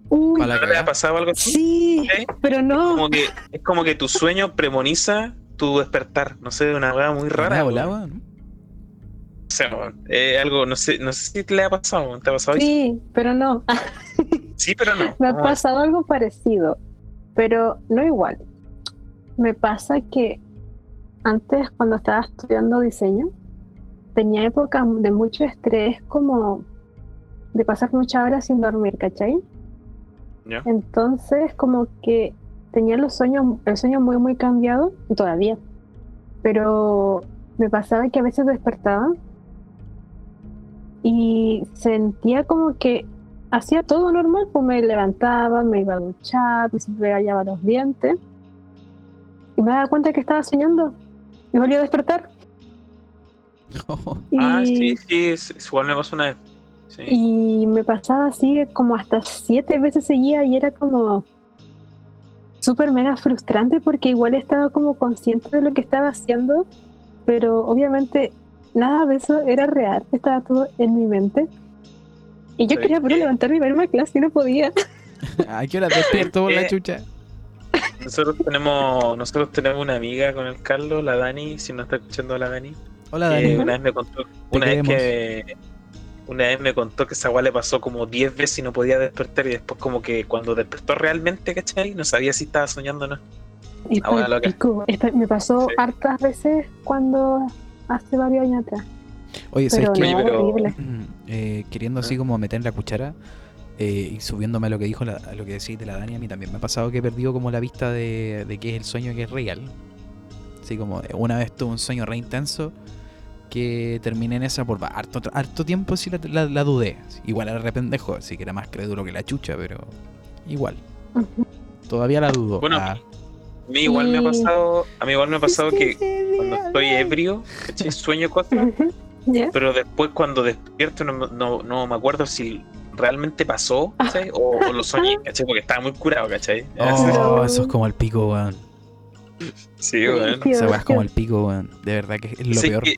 Uy, ¿No le ha pasado algo así? sí, pero no. Como que, es como que tu sueño premoniza tu despertar. No sé, una weá muy rara. ha weón. volado, ¿no? O sea, eh, algo, no sé, no sé si te le ha pasado. ¿te ha pasado? Sí, pero no. Sí, pero no. Me ha pasado algo parecido, pero no igual. Me pasa que antes, cuando estaba estudiando diseño, tenía épocas de mucho estrés, como de pasar muchas horas sin dormir, ¿cachai? Ya. Entonces, como que tenía los sueños, el sueño muy, muy cambiado, todavía. Pero me pasaba que a veces despertaba y sentía como que hacía todo normal, pues me levantaba, me iba a duchar, me rayaba los dientes y me daba cuenta que estaba soñando y volví a despertar. Y, Ah, sí, sí, es, es- igual me pasó una vez. Sí. y me pasaba así como hasta siete veces seguía y era como súper mega frustrante porque igual estaba como consciente de lo que estaba haciendo, pero obviamente nada de eso era real, estaba todo en mi mente. Y yo ¿Sabes quería pero qué? levantarme y irme a clase y no podía. ¿A qué hora despierto por la Eh, chucha? Nosotros tenemos, nosotros tenemos una amiga con el Carlos, la Dani, si no está escuchando a la Dani. Hola, Dani. una vez me contó, una vez que una vez me contó que esa weá le pasó como 10 veces y no podía despertar y después como que cuando despertó realmente, ¿cachai? No sabía si estaba soñando o no. Y Ah, bueno, loca. Esta- me pasó Sí. hartas veces cuando hace varios años atrás. Oye, ¿sabes qué? No, pero-. Eh, queriendo así ¿Ah? como meter la cuchara eh, y subiéndome a lo que dijo la- a lo que decís de la Dani, a mí también me ha pasado que he perdido como la vista de, de qué es el sueño que es real. Así como una vez tuve un sueño re intenso que terminé en esa por harto, harto tiempo sí la, la- la dudé. Igual era re pendejo, así que era más crédulo que la chucha, pero igual. Todavía la dudo. Bueno, Ah. A mí igual me ha pasado, a mí igual me ha pasado que cuando estoy ebrio. Sueño cosas, Pero después cuando despierto no, no, no me acuerdo si realmente pasó, ¿cachai? O, o lo soñé, ¿cachai? Porque estaba muy curado, ¿cachai? Oh, eso es como el pico, weón. Sí, weón. Esa weá es como el pico, weón. De verdad que es lo Sí, peor. que-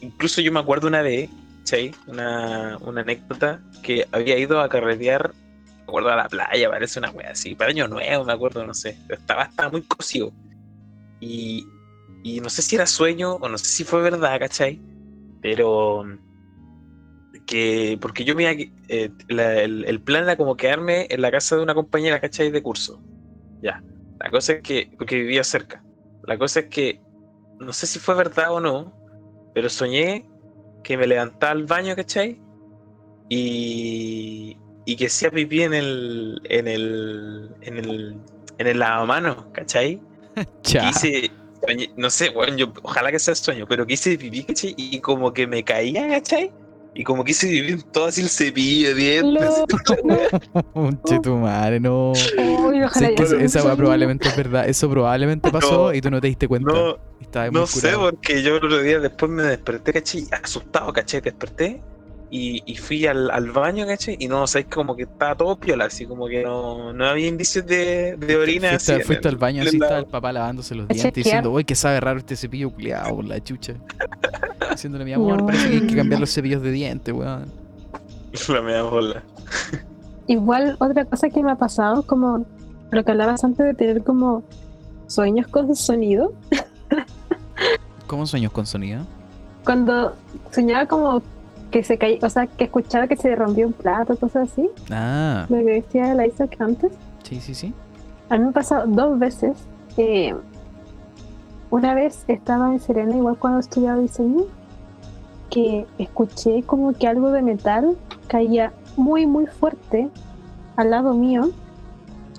incluso yo me acuerdo una vez, ¿cachai? Una, una anécdota que había ido a carretear, me acuerdo a la playa, parece una wea así, para año nuevo, me acuerdo, no sé, pero estaba, estaba muy cocido. Y, y no sé si era sueño o no sé si fue verdad, ¿cachai? Pero que, porque yo me eh, la- el, el plan era como quedarme en la casa de una compañera, ¿cachai? De curso. Ya. La cosa es que, porque vivía cerca. La cosa es que, no sé si fue verdad o no, pero soñé que me levantaba al baño, ¿cachai? Y, y que hacía pipí en el, en el, en el, en el lavamanos, ¿cachai? Cha. Soñé- no sé, bueno, yo, ojalá que sea sueño, pero que hice pipí, ¿cachai? Y como que me caía, ¿cachai? Y como pipí en todo así el cepillo de dientes. Un chetumare, no. Uy, ojalá Sí, que ya esa- probablemente es verdad. Eso probablemente pasó No, y tú no te diste cuenta. No, sé, porque yo el otro día después me desperté, ¿cachai? Asustado, ¿cachai? Desperté y, y fui al, al baño, ¿cachai? Y no, sabes como que estaba todo piola, así como que no, no había indicios de, de orina. Fuiste, así fuiste el- al baño así, estaba el papá lavándose los dientes diciendo, uy, que sabe raro este cepillo culiado por la chucha. Diciéndole, mi amor, No. parece que hay que cambiar los cepillos de dientes, weón. La media bola. Igual otra cosa que me ha pasado, como lo que hablabas antes de tener como sueños con sonido, ¿Cómo sueños con sonido? cuando soñaba como que se caía, o sea, que escuchaba que se rompió un plato, cosas así, Ah, lo que decía la Isaac antes. sí, sí, sí. A mí me ha pasado dos veces. eh, una vez estaba en Serena, igual cuando estudiaba diseño, que escuché como que algo de metal caía muy, muy fuerte al lado mío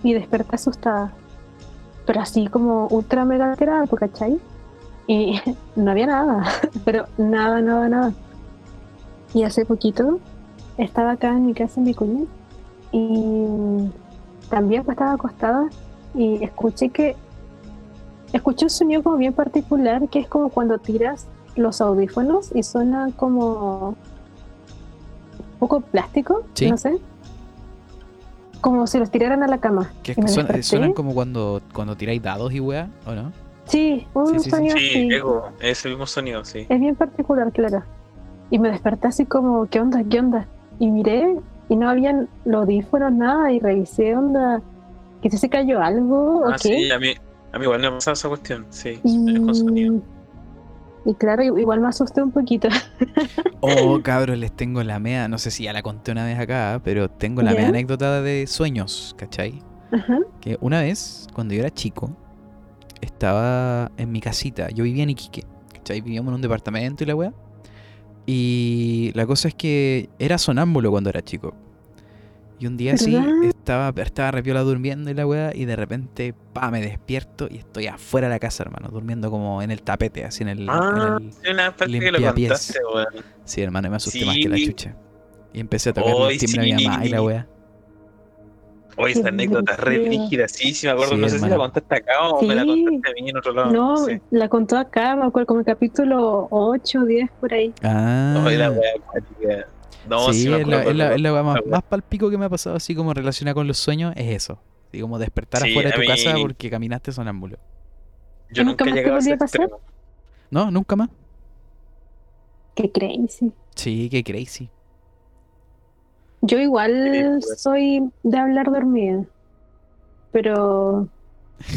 y desperté asustada. Pero así como ultra mega alterada, ¿tú ¿cachai? Y no había nada, pero nada, nada, nada. Y hace poquito estaba acá en mi casa en Vicuña y también pues estaba acostada y escuché que escuché un sonido como bien particular que es como cuando tiras los audífonos y suena como un poco plástico, Sí. no sé. Como si los tiraran a la cama. Que suena- suenan como cuando, cuando tiráis dados y weá, ¿o no? Sí, un Sí, sonido Sí, así. ego, ese mismo sonido, sí. Es bien particular, claro. Y me desperté así como, ¿qué onda? ¿Qué onda? Y miré y no habían los audífonos, nada, y revisé, onda, que se cayó algo o Ah, qué. sí, a mí, a mí igual me ha pasado esa cuestión, sí. Y, es con sonido. y claro, i- igual me asusté un poquito. Oh, cabros, les tengo la mea, no sé si ya la conté una vez acá, pero tengo la mea anécdota de sueños, ¿cachai? Ajá. Que una vez, cuando yo era chico, estaba en mi casita. Yo vivía en Iquique, ¿cachai? Vivíamos en un departamento y la weá. Y la cosa es que era sonámbulo cuando era chico. Y un día así estaba, estaba repiola durmiendo y la weá, y de repente, pa, me despierto y estoy afuera de la casa, hermano, durmiendo como en el tapete, así en el. en Ah, el- sí, una parte que lo contaste, weón. Sí, hermano, y me asusté más que la Sí. chucha. Y empecé a tocar el timbre a mi sí. mamá y la weá. Oye, esa Qué anécdota es re rígida, sí, sí me acuerdo. Sí, no sé si la contaste acá o me la contaste a mí en otro lado. No, No sé. la contó acá, me acuerdo, como el capítulo 8 o 10 por ahí. Ah. Ay, la wea. No, sí, es la, es la- es la más, la wea. más palpico que me ha pasado así como relacionada con los sueños, es eso. Así como despertar Sí, afuera de tu mí- casa porque caminaste sonámbulo. Yo ¿Nunca más te a ese volvió a pasar? extremo. No, nunca más. Qué crazy. Sí, qué crazy. Yo igual Ridículo. soy de hablar dormida, pero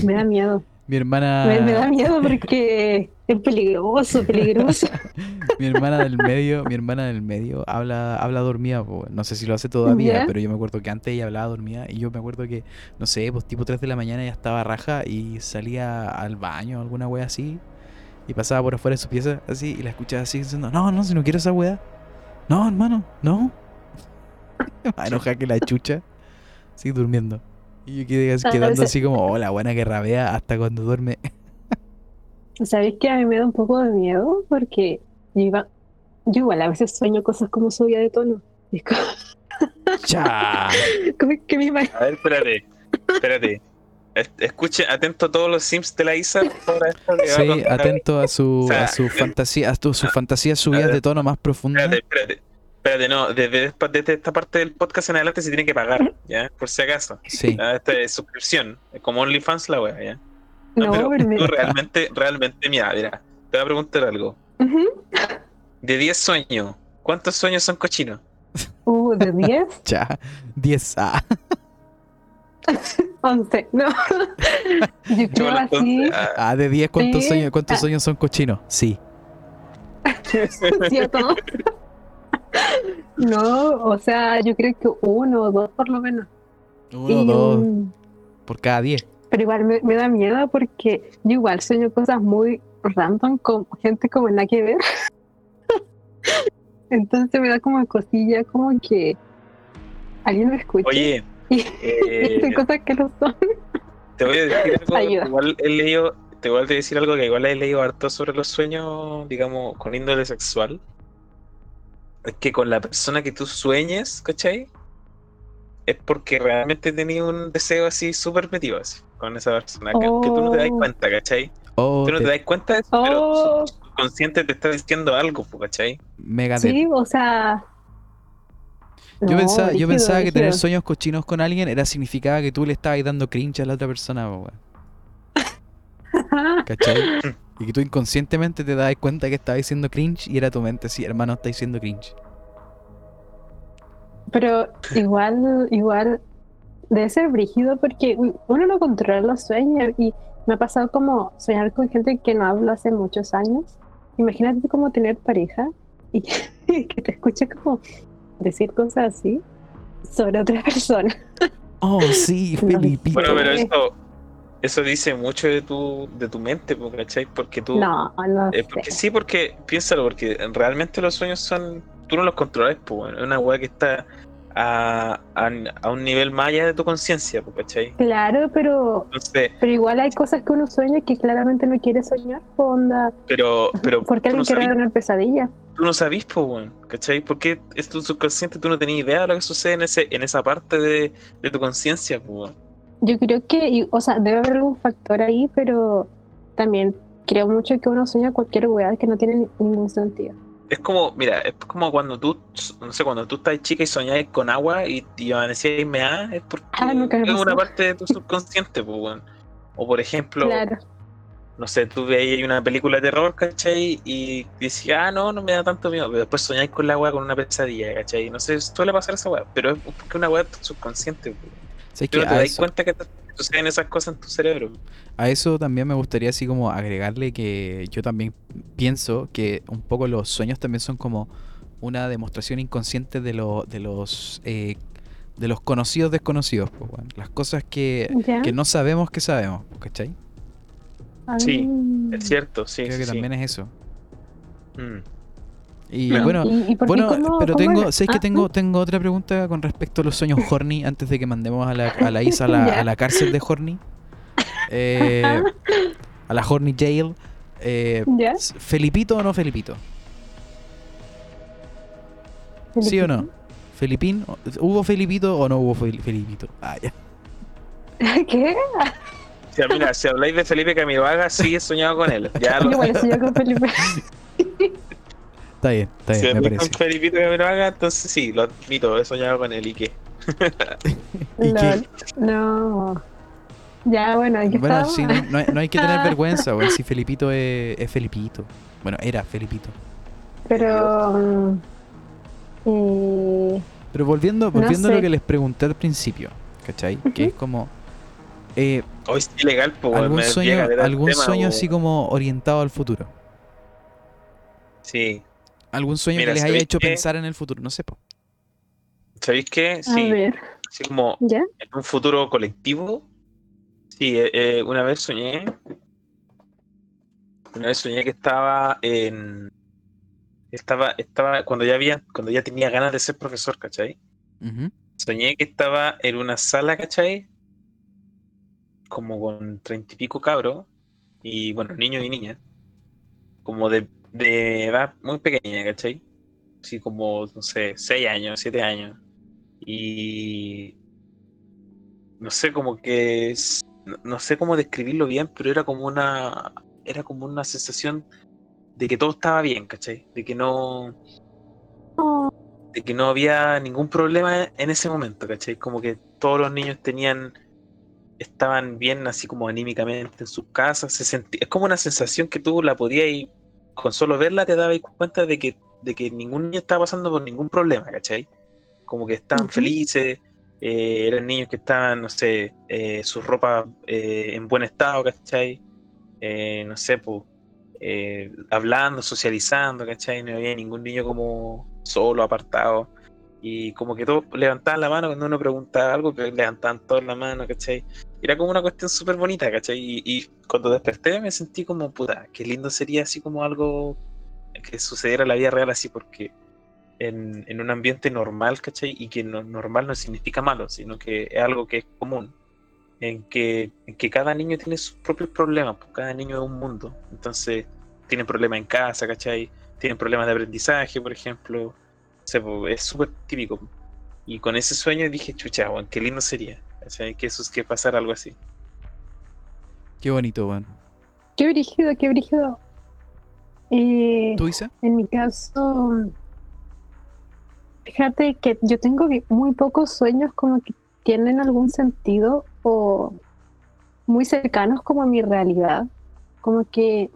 me da miedo. Mi hermana. Me, me da miedo porque es peligroso, peligroso. mi hermana del medio, mi hermana del medio habla, habla dormida, po. no sé si lo hace todavía, ¿Ya? pero yo me acuerdo que antes ella hablaba dormida y yo me acuerdo que, no sé, pues tipo 3 de la mañana ya estaba raja y salía al baño o alguna wea así y pasaba por afuera de su pieza así y la escuchaba así diciendo, no, no, si no quiero esa wea. No, hermano, no. Me va a enojar que la chucha sigue durmiendo. Y yo quedé así- Ah, quedando así como, oh, la buena que rabea hasta cuando duerme. ¿Sabéis que a mí me da un poco de miedo? Porque yo, iba, yo igual a veces sueño cosas como subida de tono. Y es como, ¡Cha! como que me imagino. A ver, espérate. Espérate. Es- Escuche, atento a todos los sims de la Isa. Sí, atento a su, O sea, a su fantasía, a sus fantasías subidas de tono más profundas. Espérate, espérate. Espérate, no, desde, desde esta parte del podcast en adelante se tiene que pagar, ¿ya? Por si acaso. Sí. Ah, Esta es suscripción, es como OnlyFans la wea, ¿ya? No, pero pero tú realmente, realmente, mira, mira, te voy a preguntar algo. Ujú. De 10 sueños, ¿cuántos sueños son cochinos? Uh, de 10, Ya, 10. Ah, 11, no. Yo creo Chúpala, así, ah, ah, de 10, ¿cuántos, Sí. sueños, ¿cuántos Ah. sueños son cochinos? Sí. ¿cierto? No, o sea, yo creo que uno o dos por lo menos. Uno, Y, dos, por cada 10. Pero igual me, me da miedo porque yo igual sueño cosas muy random con gente como nada que ver. Entonces me da como cosilla, como que alguien me escuche. Oye, y eh, cosas que no son. te voy a decir algo. Ayuda. Igual he leído, te voy a decir algo que igual he leído harto sobre los sueños, digamos, con índole sexual. Es que con la persona que tú sueñes, ¿cachai? Es porque realmente tenías un deseo así súper metido así, con esa persona. Que, que tú no te das Oh. cuenta, ¿cachai? Oh, Tú no te- te das cuenta de eso, pero Oh, su subconsciente te está diciendo algo, po, ¿cachai? mega sí, o sea. Yo, no, pensaba, yo rígido, pensaba que tener sueños cochinos con alguien era significaba que tú le estabas dando cringe a la otra persona, weón. ¿Cachai? y que tú inconscientemente te das cuenta que estabas diciendo cringe y era tu mente, sí, hermano, está diciendo cringe. Pero igual, igual debe ser brígido porque uno no controla los sueños y me ha pasado como soñar con gente que no hablo hace muchos años. Imagínate como tener pareja y que te escuche como decir cosas así sobre otra persona. Oh, sí, No. Felipito. Bueno, pero Sí. Eso, dice mucho de tu, de tu mente, ¿cachai? Porque tú. No, no Eh, porque sé. sí, porque piénsalo, porque realmente los sueños son. Tú no los controlas, pues, es una weá que está a, a, a un nivel más allá de tu conciencia, ¿cachai? Claro, pero, Entonces, pero igual hay cosas que uno sueña que claramente no quiere soñar. Onda, pero, pero porque tú, no alguien quiere sabís, tener pesadilla. tú no sabís, pues, bueno, ¿cachai? Porque es tu subconsciente, tú no tenías idea de lo que sucede en, ese, en esa parte de, de tu conciencia, pues, bueno. Yo creo que, o sea, debe haber algún factor ahí, pero también creo mucho que uno sueña cualquier weá que no tiene ni- ningún sentido. Es como, mira, es como cuando tú, no sé, cuando tú estás chica y soñáis con agua y, y amanecías y meás, es porque Ah, es una parte de tu subconsciente, pues, bueno. O por ejemplo, Claro. no sé, tú veías una película de terror, ¿cachai? Y decías, ah, no, no me da tanto miedo, pero después soñáis con la weá con una pesadilla, ¿cachai? No sé, suele pasar esa weá, pero es porque una weá subconsciente, pues. ¿Sabes Tú qué? no te A das eso, cuenta que suceden esas cosas en tu cerebro. a eso también me gustaría así como agregarle que yo también pienso que un poco los sueños también son como una demostración inconsciente de, lo- de los eh, de los conocidos desconocidos, pues, las cosas que, que no sabemos que sabemos, ¿cachai? Sí. Es cierto, sí. Creo que sí, también es eso. sí. Mm. Y Bueno. bueno, ¿Y- y por qué? Bueno, ¿Cómo- pero cómo tengo, era? ¿sabes que Ah, tengo, tengo otra pregunta con respecto a los sueños horny antes de que mandemos a la, a la Isa a la, Ya. a la cárcel de horny? Eh, a la horny jail. Eh. ¿Felipito o no Felipito? ¿Sí o no? ¿Felipín? ¿Hubo Felipito o no hubo Fel- Felipito? Ah, ya. ¿Qué? Si, mira, si habláis de Felipe Camiroaga, sí he soñado con él. Ya lo Igual soy yo con Felipe. Está bien, está Si bien, me habláis parece. con Felipito Camiroaga, entonces sí, lo admito, he soñado con él y qué. ¿Y qué? Lol. No. Ya, bueno, aquí Bueno, estamos. sí, no, no hay, no hay que tener vergüenza, weón, si Felipito es, es Felipito. Bueno, era Felipito. Pero. mm, eh, Pero volviendo, volviendo a lo que les pregunté al principio, ¿cachai? Que es como eh, Hoy es ilegal, pues algún me sueño, el algún tema, sueño o- así como orientado al futuro. Sí. Algún sueño Mira, que les haya ¿sabéis hecho pensar en el futuro, no sé. po. ¿Sabéis qué? a Sí, ver, así como ¿ya? en un futuro colectivo. Sí, eh, eh, una vez soñé. Una vez soñé que estaba en. Estaba, estaba, cuando ya había, cuando ya tenía ganas de ser profesor, ¿cachai? Soñé que estaba en una sala, ¿cachai? Como con treinta y pico cabros, y bueno, niños y niñas, como de, de edad muy pequeña, ¿cachai? Así como, no sé, seis años, siete años. Y no sé, como que no, no sé cómo describirlo bien, pero era como una era como una sensación de que todo estaba bien, ¿cachai? De que no de que no había ningún problema en ese momento, ¿cachai? Como que todos los niños tenían, estaban bien así como anímicamente en sus casas, se sentía, es como una sensación que tú la podías con solo verla te dabas cuenta de que de que ningún niño estaba pasando por ningún problema, ¿cachai? Como que estaban felices, eh, eran niños que estaban, no sé, eh, su ropa eh, en buen estado, ¿cachai? Eh, no sé, pues, eh, hablando, socializando, ¿cachai? No había ningún niño como solo, apartado. Y como que todos levantaban la mano cuando uno preguntaba algo, pero levantaban todos la mano, ¿cachai? Era como una cuestión súper bonita, ¿cachai? Y, y cuando desperté me sentí como, puta, qué lindo sería así como algo que sucediera en la vida real así, porque en, en un ambiente normal, ¿cachai? Y que no- normal no significa malo, sino que es algo que es común, en que, en que cada niño tiene sus propios problemas, pues cada niño es un mundo, entonces tienen problemas en casa, ¿cachai? Tienen problemas de aprendizaje, por ejemplo, es súper típico. Y con ese sueño dije, chucha, weón, qué lindo sería, ¿cachai? Que eso es que pasara algo así. Qué bonito, weón. Qué brígido, qué brígido. Eh, ¿Tú, Isa? en mi caso, fíjate que yo tengo muy pocos sueños como que tienen algún sentido o muy cercanos como a mi realidad. Como que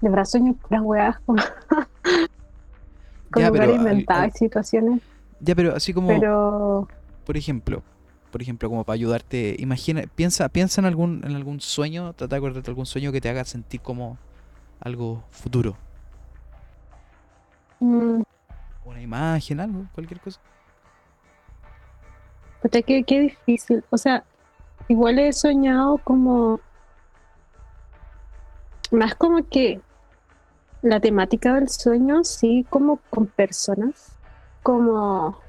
de verdad sueño puras weas, como con Ya, pero lugares al- inventados y situaciones, Ya, pero así como, pero por ejemplo, por ejemplo, como para ayudarte, imagina, piensa, piensa en algún, en algún sueño, trata de acordarte de algún sueño que te haga sentir como algo futuro. mm, Una imagen, algo, cualquier cosa. puta, qué, qué difícil. O sea, igual he soñado como más como que la temática del sueño, sí, como con personas, como,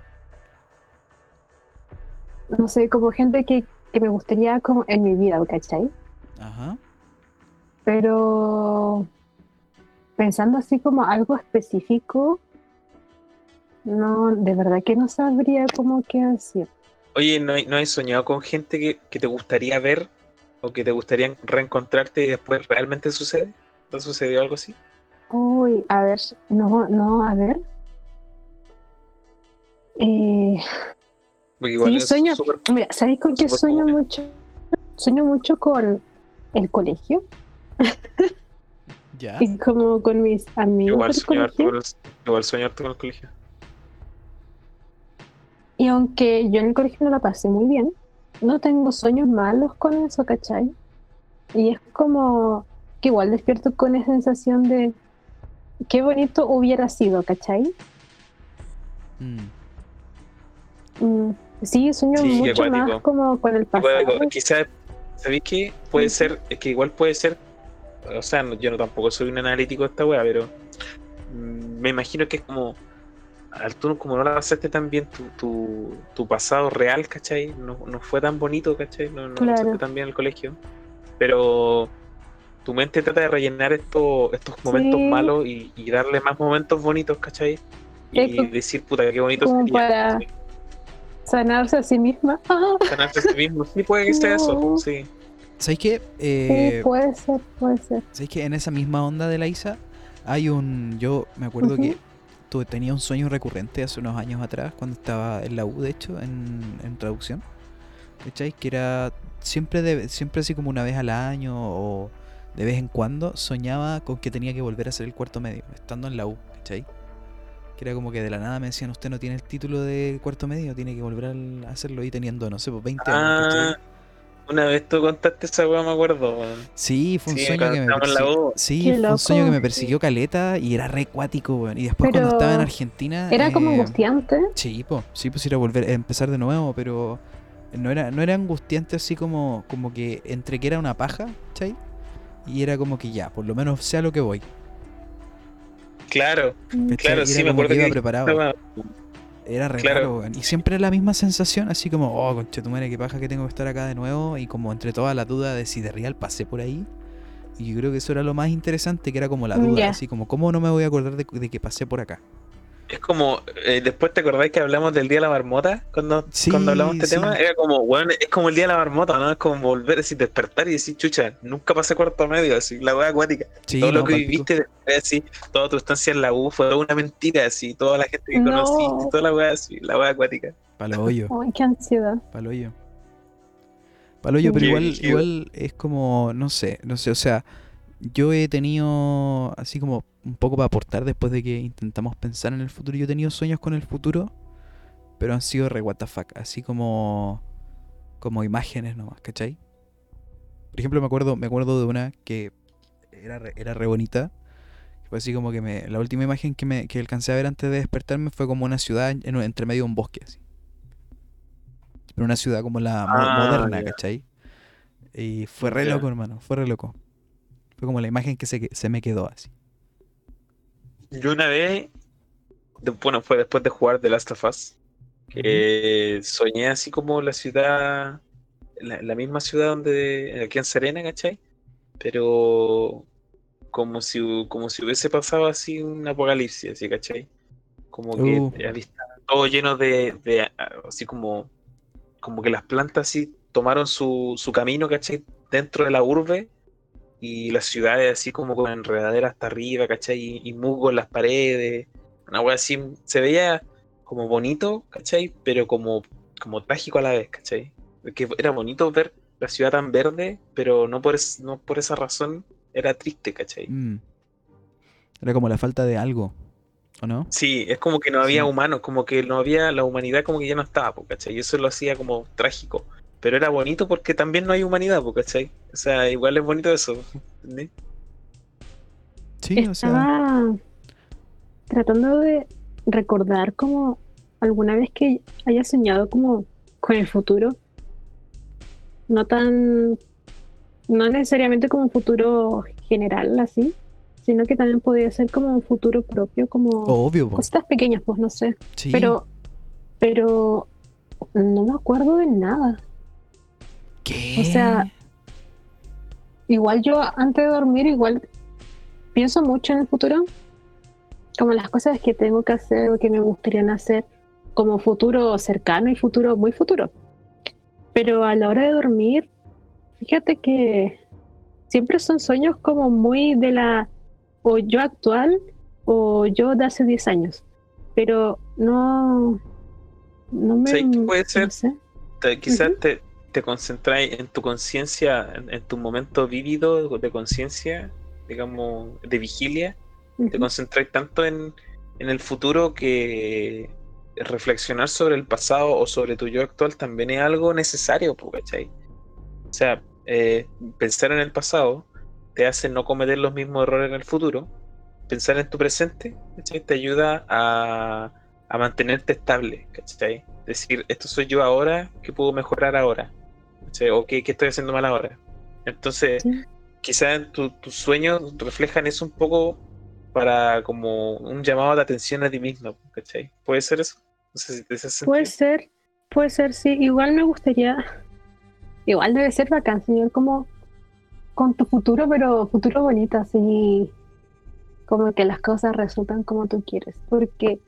no sé, como gente que, que me gustaría como en mi vida, ¿cachai? Ajá. Pero pensando así como algo específico, no, de verdad que no sabría cómo qué decir. Oye, ¿no, hay- no has soñado con gente que, que te gustaría ver o que te gustaría reencontrarte y después realmente sucede? ¿No sucedió algo así? Uy, a ver, no, no, a ver. Eh, igual sí, es sueño. súper- Mira, ¿sabéis con qué sueño común. mucho? Sueño mucho con el colegio Ya. y como con mis amigos Igual del sueño colegio. con el, igual sueño harto con el colegio. Y aunque yo en el colegio no la pasé muy bien, no tengo sueños malos con eso, ¿cachai? Y es como que igual despierto con esa sensación de qué bonito hubiera sido, ¿cachai? Mm. Mm, sí, sueño Sí, mucho acuático. más como con el pasado. Igual, quizás, ¿sabéis qué? Puede Ujú. ser, es que igual puede ser, o sea, no- yo no tampoco soy un analítico de esta wea, pero mm, me imagino que es como, al tú como no la pasaste tan bien, tu, tu, tu pasado real, ¿cachai? No, no fue tan bonito, ¿cachai? No, no lo Claro. pasaste tan bien en el colegio, pero tu mente trata de rellenar estos, estos momentos Sí. malos y, y darle más momentos bonitos, ¿cachai? Y Es decir, puta, qué bonito como sería. para-. Sanarse a sí misma. Sanarse a sí mismo. Sí, puede que sea eso, sí. ¿Sabéis qué? sí, Eh, puede ser, puede ser. ¿Sabéis que en esa misma onda de la Isa hay un. Yo me acuerdo que tuve, tenía un sueño recurrente hace unos años atrás, cuando estaba en la U, de hecho, en, en traducción. ¿Cachai? Que era siempre, de, siempre así como una vez al año o de vez en cuando soñaba con que tenía que volver a hacer el cuarto medio, estando en la U, ¿cachai? Que era como que de la nada me decían, usted no tiene el título de cuarto medio, tiene que volver a hacerlo y teniendo, no sé, pues 20 años, ¿cachai? Ah, una vez tú contaste esa weá, me acuerdo, weón. Sí, fue un Sí, sueño que me estábamos en la persiguió. U. Sí, fue un sueño que me persiguió caleta y era re cuático, weón. Y después cuando estaba en Argentina. Era como eh, angustiante. Sí, pues, sí, pues ir a volver, a empezar de nuevo, pero no era, no era angustiante así como, como que entre que era una paja, ¿cachai? Y era como que ya, por lo menos sé a lo que voy. Claro, ¿cachai? claro, sí, era me acuerdo que iba que preparado. estaba- Era re Claro. raro. Y siempre era la misma sensación, así como, oh, conchetumare, qué paja que tengo que estar acá de nuevo. Y como entre todas la duda de si de real pasé por ahí. Y yo creo que eso era lo más interesante, que era como la Mm, duda, así como, ¿cómo no me voy a acordar de, de que pasé por acá? Es como, eh, después te acordáis que hablamos del día de la marmota cuando, Sí, cuando hablamos de este sí. tema, era como, weón, es como el día de la marmota, ¿no? Es como volver así, despertar y decir, chucha, nunca pasé cuarto medio, así, la weá acuática. Sí, todo lo que palpico. viviste, después, así, toda tu estancia en la U fue una mentira, así, toda la gente que No. conociste, toda la weá así, la weá acuática. Palo hoyo, Ay, qué ansiedad. palo hoyo. Palo hoyo, pero igual, igual es como, no sé, no sé, o sea, yo he tenido así como un poco para aportar después de que intentamos pensar en el futuro. Yo he tenido sueños con el futuro, pero han sido re what the fuck, así como como imágenes nomás, ¿cachai? Por ejemplo, me acuerdo, me acuerdo de una que era re, era re bonita. Fue así como que me, la última imagen que, me, que alcancé a ver antes de despertarme fue como una ciudad en- entre medio de un bosque, así. Pero una ciudad como la Ah, moderna, ya. ¿cachai? Y fue re loco, hermano, fue re loco. Fue como la imagen que se, que- se me quedó así. Yo una vez, bueno, fue después de jugar The Last of Us, que soñé así como la ciudad, la, la misma ciudad donde, aquí en Serena, ¿cachai? Pero como si, como si hubiese pasado así un apocalipsis, así, ¿cachai? Como que Uh. todo lleno de, de, ah, así como, como que las plantas así tomaron su, su camino, ¿cachai? Dentro de la urbe y las ciudades así como con enredaderas hasta arriba, ¿cachai? Y, y musgo en las paredes, una wea así, se veía como bonito, ¿cachai? Pero como, como trágico a la vez, ¿cachai? Que era bonito ver la ciudad tan verde, pero no por, es- no por esa razón era triste, ¿cachai? Mm. Era como la falta de algo, ¿o no? Sí, es como que no había Sí. humanos, como que no había, la humanidad como que ya no estaba, po, ¿cachai? Y eso lo hacía como trágico. Pero era bonito porque también no hay humanidad, ¿cachai? O sea, igual es bonito eso, ¿entendés? Sí, o sea, Estaba tratando de recordar como alguna vez que haya soñado como con el futuro. No tan, no necesariamente como un futuro general así, sino que también podría ser como un futuro propio, como obvio, cositas pequeñas, pues no sé. Sí. Pero, pero no me acuerdo de nada. ¿Qué? o sea, Igual yo antes de dormir, igual pienso mucho en el futuro, como las cosas que tengo que hacer o que me gustarían hacer, como futuro cercano y futuro muy futuro. Pero a la hora de dormir, fíjate que siempre son sueños como muy de la o yo actual o yo de hace 10 años. Pero no no me ¿Sabes qué puede no ser? sé. te- quizás te, te concentráis en tu conciencia, en, en tu momento vívido de conciencia, digamos, de vigilia, te concentráis tanto en, en el futuro que reflexionar sobre el pasado o sobre tu yo actual también es algo necesario, ¿cachai? O sea, eh, pensar en el pasado te hace no cometer los mismos errores en el futuro. Pensar en tu presente, ¿cachai? Te ayuda a, a mantenerte estable, ¿cachai? Decir, esto soy yo ahora, ¿qué puedo mejorar ahora? O ¿qué, qué estoy haciendo mal ahora? Entonces, Sí. quizás tu- tus sueños reflejan eso un poco para como un llamado de atención a ti mismo, ¿cachai? ¿Puede ser eso? No sé si te hace Puede ser, puede ser, sí. Igual me gustaría, igual debe ser bacán, señor, como con tu futuro, pero futuro bonito, así como que las cosas resultan como tú quieres. Porque,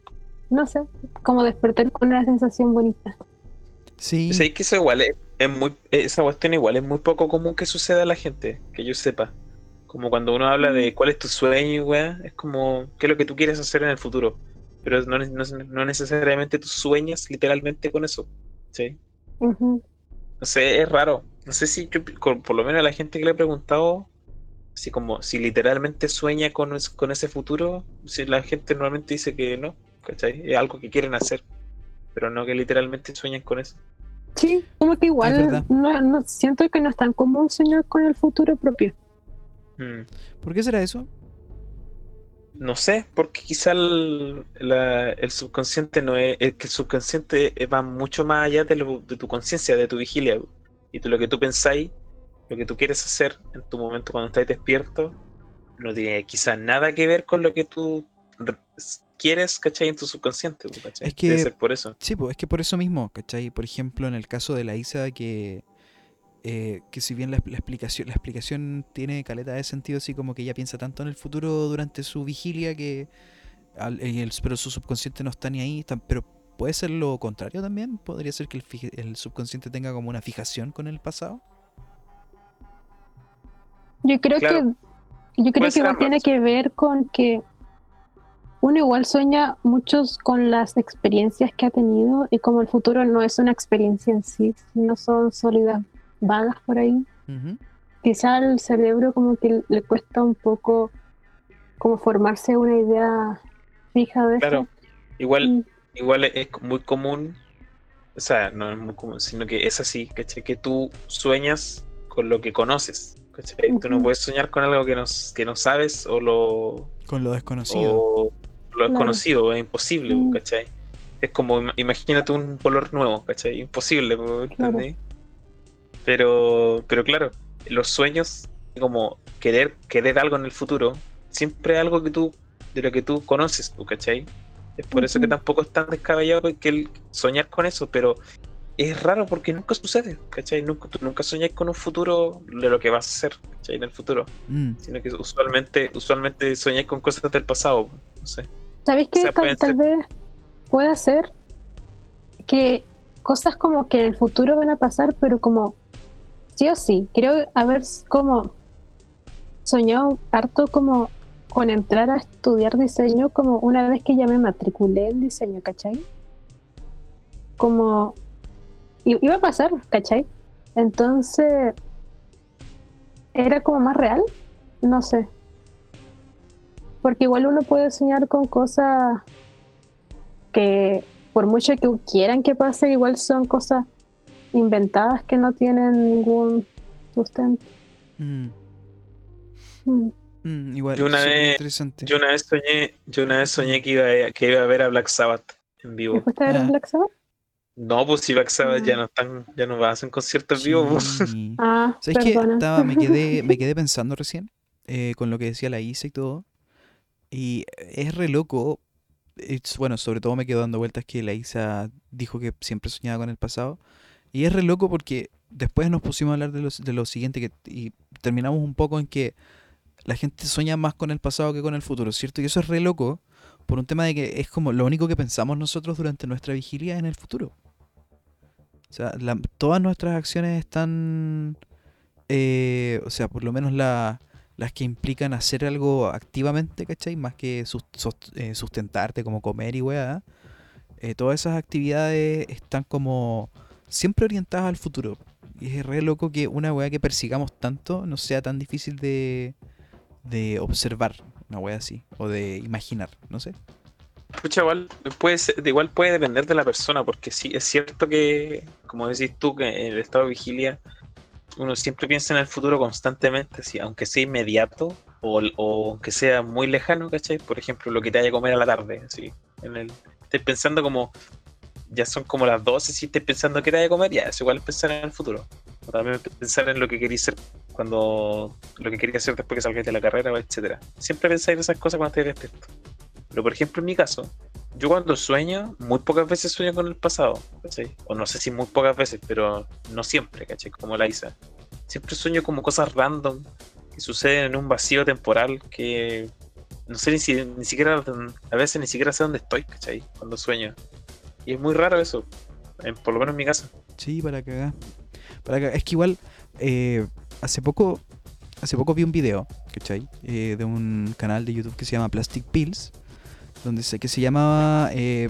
no sé, como despertar con una sensación bonita. sí. ¿Sabes que eso igual es, es muy, esa cuestión igual es muy poco común que suceda a la gente, que yo sepa. Como cuando uno habla de cuál es tu sueño, weá, es como qué es lo que tú quieres hacer en el futuro. Pero no, no, no necesariamente tú sueñas literalmente con eso. ¿sí? No sé, es raro. No sé si yo, por lo menos a la gente que le he preguntado, así como si literalmente sueña con, con ese futuro, si la gente normalmente dice que no, ¿cachai? Es algo que quieren hacer, pero no que literalmente sueñan con eso. Sí, como que igual verdad. no, no- siento que no es tan común soñar con el futuro propio. Mm. ¿Por qué será eso? No sé, porque quizá el, la- el subconsciente no es, es que el subconsciente va mucho más allá de, lo- de tu conciencia, de tu vigilia. Y de lo que tú pensáis, lo que tú quieres hacer en tu momento cuando estás despierto, no tiene quizás nada que ver con lo que tú quieres, ¿cachai? En tu subconsciente, ¿cachai? Es que- Debe ser por eso. Sí, pues es que por eso mismo, ¿cachai? Por ejemplo, en el caso de la Isa, que, eh, que si bien la, la explicación, la explicación tiene caleta de sentido, así como que ella piensa tanto en el futuro durante su vigilia que. al- y el- pero su subconsciente no está ni ahí. pero puede ser lo contrario también. Podría ser que el, subconsciente tenga como una fijación con el pasado. Yo creo Claro. que yo creo que igual tiene que ver con que uno igual sueña muchos con las experiencias que ha tenido y como el futuro no es una experiencia en sí, sino son sólidas vagas por ahí. Quizá al cerebro como que le cuesta un poco como formarse una idea fija de Claro, eso. igual, Mm, igual es muy común, o sea, no es muy común, sino que es así, ¿cachai? Que tú sueñas con lo que conoces, ¿cachai? Tú no puedes soñar con algo que no, que no sabes o lo, Con lo desconocido. o lo desconocido, es imposible, Mm. ¿cachai? Es como, ima- imagínate un color nuevo, ¿cachai? Imposible. Pero, pero claro, los sueños, como querer, querer algo en el futuro, siempre es algo que tú, de lo que tú conoces, ¿tú, ¿cachai? Es por eso que tampoco es tan descabellado que el soñar con eso, pero es raro porque nunca sucede, ¿cachai? Nunca, tú nunca soñás con un futuro de lo que vas a hacer, ¿cachai? En el futuro, Mm, sino que usualmente, usualmente soñás con cosas del pasado, no sé. ¿Sabéis que sea, tal, tal ser- vez puede ser cosas como que en el futuro van a pasar, pero como sí o sí, creo haber como soñado harto como con entrar a estudiar diseño como una vez que ya me matriculé en diseño, ¿cachai? Como iba a pasar, ¿cachai? Entonces era como más real, no sé. Porque igual uno puede soñar con cosas que por mucho que quieran que pase, igual son cosas inventadas que no tienen ningún sustento. mm, Mm. mm, igual, Yo una vez- interesante. Yo una vez soñé, yo una vez soñé que iba a, que iba a ver a Black Sabbath en vivo. ¿Te fuiste a ver Ah. Black Sabbath? No, pues si Black Sabbath Ah. ya no están, ya no hacen conciertos en vivo. pues. Sí. Ah, ¿Sabes qué? Estaba, me, quedé, me quedé pensando recién eh, con lo que decía la Isa y todo. Y es re loco. bueno, sobre todo me quedo dando vueltas que la Isa dijo que siempre soñaba con el pasado. Y es re loco porque después nos pusimos a hablar de, los, de lo siguiente que, y terminamos un poco en que la gente sueña más con el pasado que con el futuro, ¿cierto? Y eso es re loco por un tema de que es como lo único que pensamos nosotros durante nuestra vigilia en el futuro. O sea, la- todas nuestras acciones están, eh, o sea, por lo menos la- las que implican hacer algo activamente, ¿cachai? Más que eh, sustentarte como comer y weá. eh, todas esas actividades están como siempre orientadas al futuro. Y es re loco que una weá que persigamos tanto no sea tan difícil de, de observar, una weá así, o de imaginar, no sé. Pucha, igual puede, ser- igual puede depender de la persona, porque sí, es cierto que, como decís tú, que el estado de vigilia uno siempre piensa en el futuro constantemente, así, aunque sea inmediato o, o aunque sea muy lejano, ¿cachai? Por ejemplo, lo que te vaya a comer a la tarde, así, en el, estés pensando como, ya son como las 12, si estés pensando qué te vaya a comer, ya, es igual pensar en el futuro. O también pensar en lo que querías ser cuando, lo que querías hacer después que salgas de la carrera, etcétera. Siempre pensáis en esas cosas cuando estés despierto. Pero por ejemplo, en mi caso, yo cuando sueño, muy pocas veces sueño con el pasado, ¿cachai? O no sé si muy pocas veces, pero no siempre, ¿cachai? Como la Isa. Siempre sueño como cosas random que suceden en un vacío temporal que no sé ni, ni siquiera, a veces ni siquiera sé dónde estoy, ¿cachai? Cuando sueño. Y es muy raro eso, por lo menos en mi caso. Sí, para cagar. Para cagar. Es que igual, eh, hace poco, hace poco vi un video, ¿cachai? Eh, de un canal de YouTube que se llama Plastic Pills, donde sé que se llamaba eh,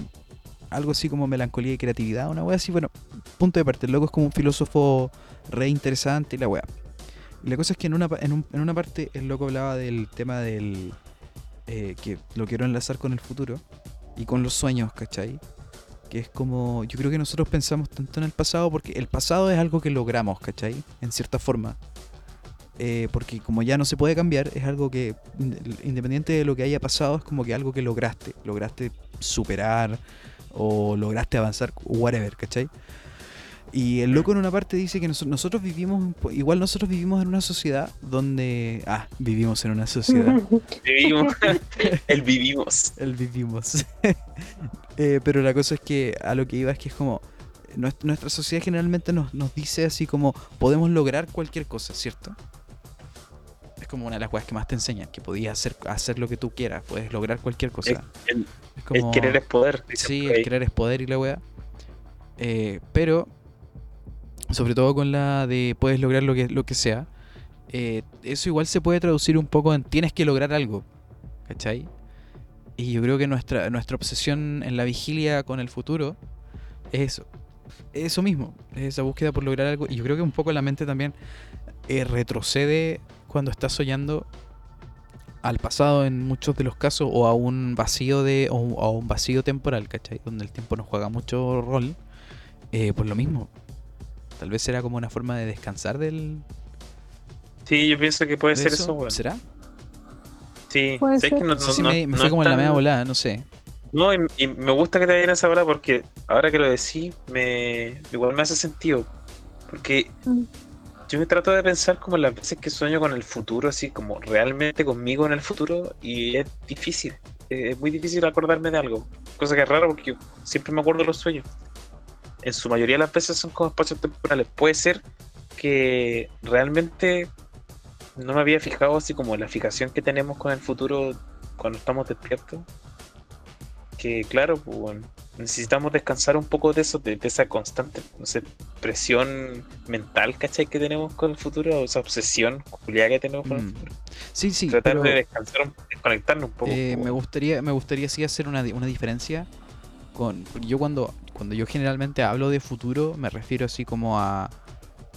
algo así como melancolía y creatividad, una wea así, bueno, punto de parte. El loco es como un filósofo re interesante y la wea. La cosa es que en una, en, un- en una parte el loco hablaba del tema del... eh, que lo quiero enlazar con el futuro y con los sueños, ¿cachai? que es como, yo creo que nosotros pensamos tanto en el pasado porque el pasado es algo que logramos, ¿cachai? En cierta forma. Eh, porque como ya no se puede cambiar, es algo que, ind- independiente de lo que haya pasado, es como que algo que lograste, lograste superar o lograste avanzar, whatever, ¿cachai? Y el loco en una parte dice que nos- nosotros vivimos, igual nosotros vivimos en una sociedad donde, ah, vivimos en una sociedad. Vivimos, el vivimos. El vivimos. Eh, pero la cosa es que a lo que iba es que es como. nues- Nuestra sociedad generalmente nos, nos dice así como podemos lograr cualquier cosa, ¿cierto? Como una de las cosas que más te enseñan, que podías hacer, hacer lo que tú quieras, puedes lograr cualquier cosa. El, Es el querer es poder. Sí, el querer es poder y la weá. Eh, pero, sobre todo con la de puedes lograr lo que, lo que sea, eh, eso igual se puede traducir un poco en tienes que lograr algo. ¿Cachai? Y yo creo que nuestra, nuestra obsesión en la vigilia con el futuro es eso. Es eso mismo, es esa búsqueda por lograr algo. Y yo creo que un poco la mente también eh, retrocede cuando está soñando al pasado en muchos de los casos o a un vacío de o, o a un vacío temporal, ¿cachai? Donde el tiempo no juega mucho rol. Eh, pues lo mismo. Tal vez será como una forma de descansar del. Sí, yo pienso que puede de ser eso. ¿Será? Sí, Puede ¿sabes que ser. no, No si no- me, me no fue como en la media volada, no sé. No, y, y me gusta que te vayan a esa bola porque ahora que lo decís, me igual me hace sentido. Porque Mm. Yo me trato de pensar como las veces que sueño con el futuro, así como realmente conmigo en el futuro, y es difícil. Es muy difícil acordarme de algo. Cosa que es raro porque siempre me acuerdo de los sueños. En su mayoría de las veces son como espacios temporales. Puede ser que realmente no me había fijado así como la fijación que tenemos con el futuro cuando estamos despiertos. Que claro, pues, bueno, necesitamos descansar un poco de eso, de, de esa constante, no sé, presión mental, ¿cachai? Que tenemos con el futuro, o esa obsesión culiada que tenemos con el Mm. futuro. Sí, sí, Tratar pero de descansar, desconectarnos un poco. eh, me gustaría, me gustaría sí hacer una, una diferencia con. Yo cuando, cuando yo generalmente hablo de futuro, me refiero así como a.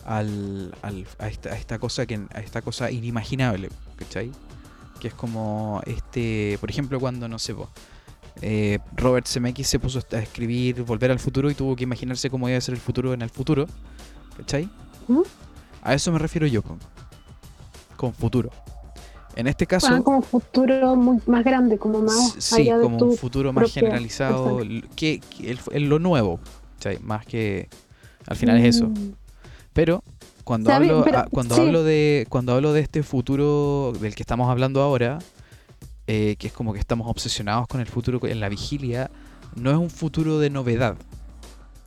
Al, al- a, esta, a esta cosa que a esta cosa inimaginable, ¿cachai? Que es como este, por ejemplo, cuando no sé, po, eh, Robert Zemeckis se puso a escribir Volver al futuro y tuvo que imaginarse cómo iba a ser el futuro en el futuro, ¿cachai? ¿Mm? A eso me refiero yo con, con futuro. En este caso, Ah, como futuro muy, más grande, como más sí, allá como un futuro más generalizado, que, que el- el- lo nuevo, ¿cachai? Más que al final es eso. Mm. Pero cuando Sabe, hablo pero- ah, cuando sí. hablo de cuando hablo de este futuro del que estamos hablando ahora, eh, que es como que estamos obsesionados con el futuro en la vigilia, no es un futuro de novedad.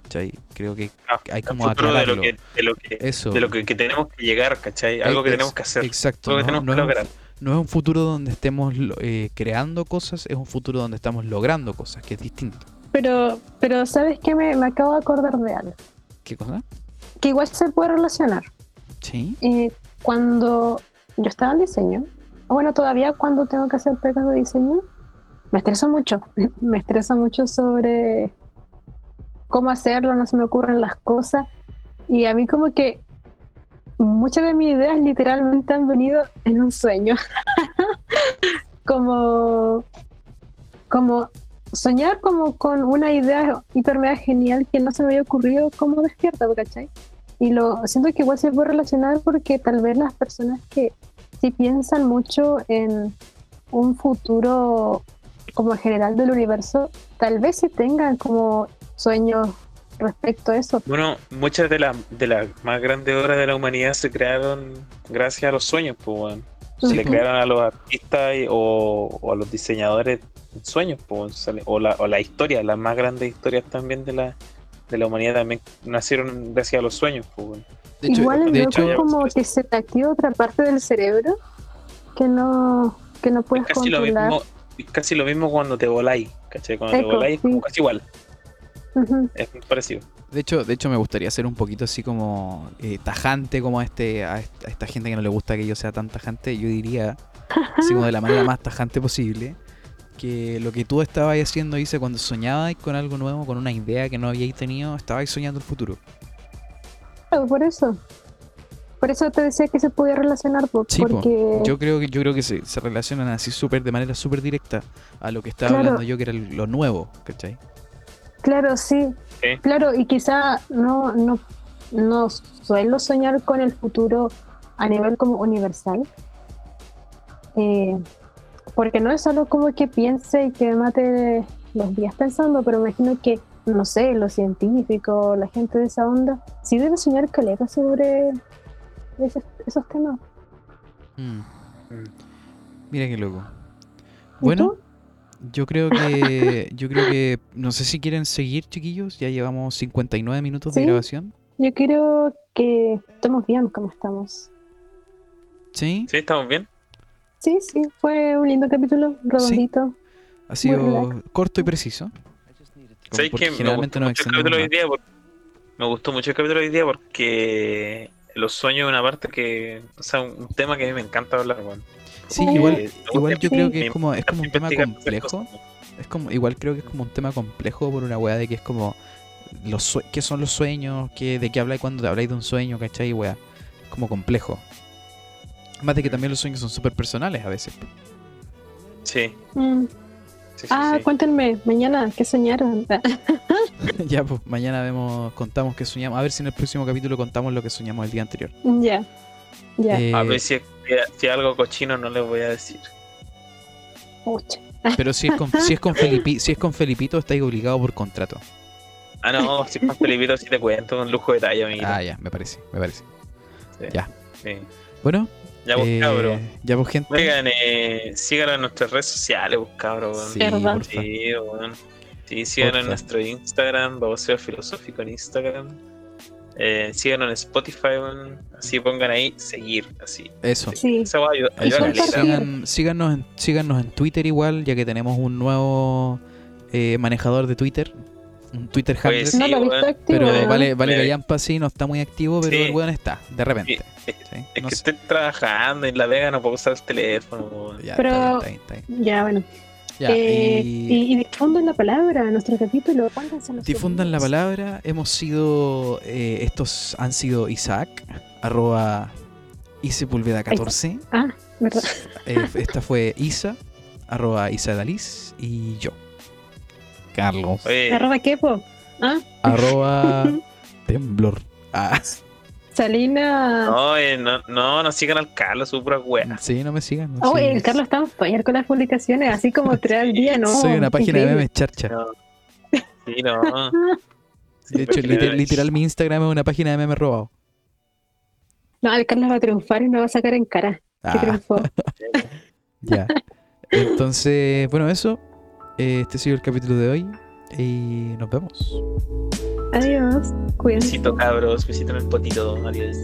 ¿cachai? Creo que Ah, hay como de lo que, de lo que, eso. de lo que, que tenemos que llegar, ¿cachai? Algo que tenemos que hacer, Exacto. algo que no- tenemos no que es un no es un futuro donde estemos eh, creando cosas, es un futuro donde estamos logrando cosas, que es distinto. Pero, pero ¿sabes qué? Me, me acabo de acordar de algo. ¿Qué cosa? Que igual se puede relacionar. Sí. Eh, cuando yo estaba en diseño, bueno, todavía cuando tengo que hacer pegas de diseño, me estreso mucho. me estreso mucho sobre cómo hacerlo, no se me ocurren las cosas. Y a mí como que muchas de mis ideas literalmente han venido en un sueño. como, como soñar como con una idea hiper mega genial que no se me había ocurrido como despierta, ¿cachai? Y lo siento que igual se puede relacionar porque tal vez las personas que sí piensan mucho en un futuro como general del universo, tal vez sí tengan como sueños respecto a eso. Bueno, muchas de las de las más grandes obras de la humanidad se crearon gracias a los sueños, pues, weón. Se le crearon a los artistas y- o, o a los diseñadores sueños, pues, o la, o la historia, las más grandes historias también de la, de la humanidad también nacieron gracias a los sueños, pues, weón. De hecho, igual es de loco hecho, como que se te activa otra parte del cerebro que no, que no Es puedes casi lo controlar. mismo, es casi lo mismo cuando te voláis, ¿cachai? Cuando Eco, te voláis es como sí. casi igual, Ujú. es muy parecido. de hecho, de hecho me gustaría ser un poquito así como eh, tajante como a este a est- a esta gente que no le gusta que yo sea tan tajante. Yo diría, así como de la manera más tajante posible, que lo que tú estabas haciendo, dice, cuando soñabas con algo nuevo, con una idea que no habíais tenido, estabais soñando el futuro. Claro, por eso. Por eso te decía que se podía relacionar, po, Sí, po. porque Yo creo que yo creo que se, se relacionan así súper de manera súper directa a lo que estaba Claro. hablando yo, que era lo nuevo, ¿cachai? Claro, sí. Claro, y quizá no, no, no suelo soñar con el futuro a nivel como universal. Eh, porque no es solo como que piense y que mate los días pensando, pero me imagino que, no sé, los científicos, la gente de esa onda, sí debe soñar caleta sobre esos temas. Mm. Mira qué loco. ¿Y Bueno, tú? yo creo que yo creo que no sé si quieren seguir, chiquillos, ya llevamos 59 minutos de grabación. Yo creo que estamos bien como estamos. Sí, ¿Sí? ¿Estamos bien? Sí, sí, fue un lindo capítulo, redondito. ha sido corto y preciso. ¿Sabes qué? Me gustó mucho el extendemos capítulo de hoy día por- me gustó mucho el capítulo de hoy día porque los sueños es una parte que, o sea, un tema que a mí me encanta hablar, weón. Sí, Eh, igual, gusta igual yo creo que es como, es como un tema complejo. Es como, igual creo que es como un tema complejo por una weá de que es como los sue- qué son los sueños, qué, de qué habláis cuando te habláis de un sueño, ¿cachai? Weá. Como complejo. Más de que también los sueños son súper personales a veces. Sí. Mm. Sí, sí, Ah, sí. cuéntenme, mañana, ¿qué soñaron? Ya, pues mañana vemos, contamos qué soñamos. A ver si en el próximo capítulo contamos lo que soñamos el día anterior. Ya, ya. Eh, A ver si, si algo cochino no les voy a decir. Pucha. pero si es con, si es con Felipi- si es con Felipito, estáis obligado por contrato. Ah, no, si es más Felipito, sí te cuento con lujo de detalle, amiguito. Ah, ya, me parece, me parece. Sí. ya. Sí. Bueno, Ya, pues, eh, cabro. ya pues gente. Oigan, eh, síganos en nuestras redes sociales, pues, cabro. Sí. Sí. Sí, síganos en nuestro Instagram, Baboseo Filosófico en Instagram. Eh, síganos en Spotify. Así pongan ahí, seguir, así. Eso. Sí. Esa va a ayudar. Eso, sigan- síganos, en, síganos en Twitter igual, ya que tenemos un nuevo eh, manejador de Twitter. Un Twitter handle. Pues Sí, no lo he visto weón, activo. pero vale, vale Me- Gallampa sí no está muy activo, pero Sí. el weón está, de repente. Es, ¿sí? es No que sé. estoy trabajando en La Vega, no puedo usar el teléfono. Ya, Pero- está bien, está bien, está bien. Ya, bueno. Ya, Eh, y y, difundan la palabra, nuestro capítulo. Difundan la palabra. Hemos sido, eh, estos han sido Isaac, arroba Isepulveda14. Ah, verdad. Eh, esta fue Isa, arroba Isa Dalis, y yo, Carlos, Oye, Arroba Kepo. Ah, arroba Temblor. Ah, Salina. no, eh, no, no, no sigan al Carlos, su pura wea. sí, no me sigan. no, Oh, el Carlos está en fire con las publicaciones, así como tres al día, ¿no? Soy una página de memes charcha. No. Sí, no. De hecho, liter- literal, mi Instagram es una página de memes robados. No, el Carlos va a triunfar y nos va a sacar en cara. Que Ah, triunfó. ya. Entonces, bueno, eso. Este ha sido el capítulo de hoy. Y nos vemos. Adiós. Cuídense. Besito cabros, besito en el potito, adiós.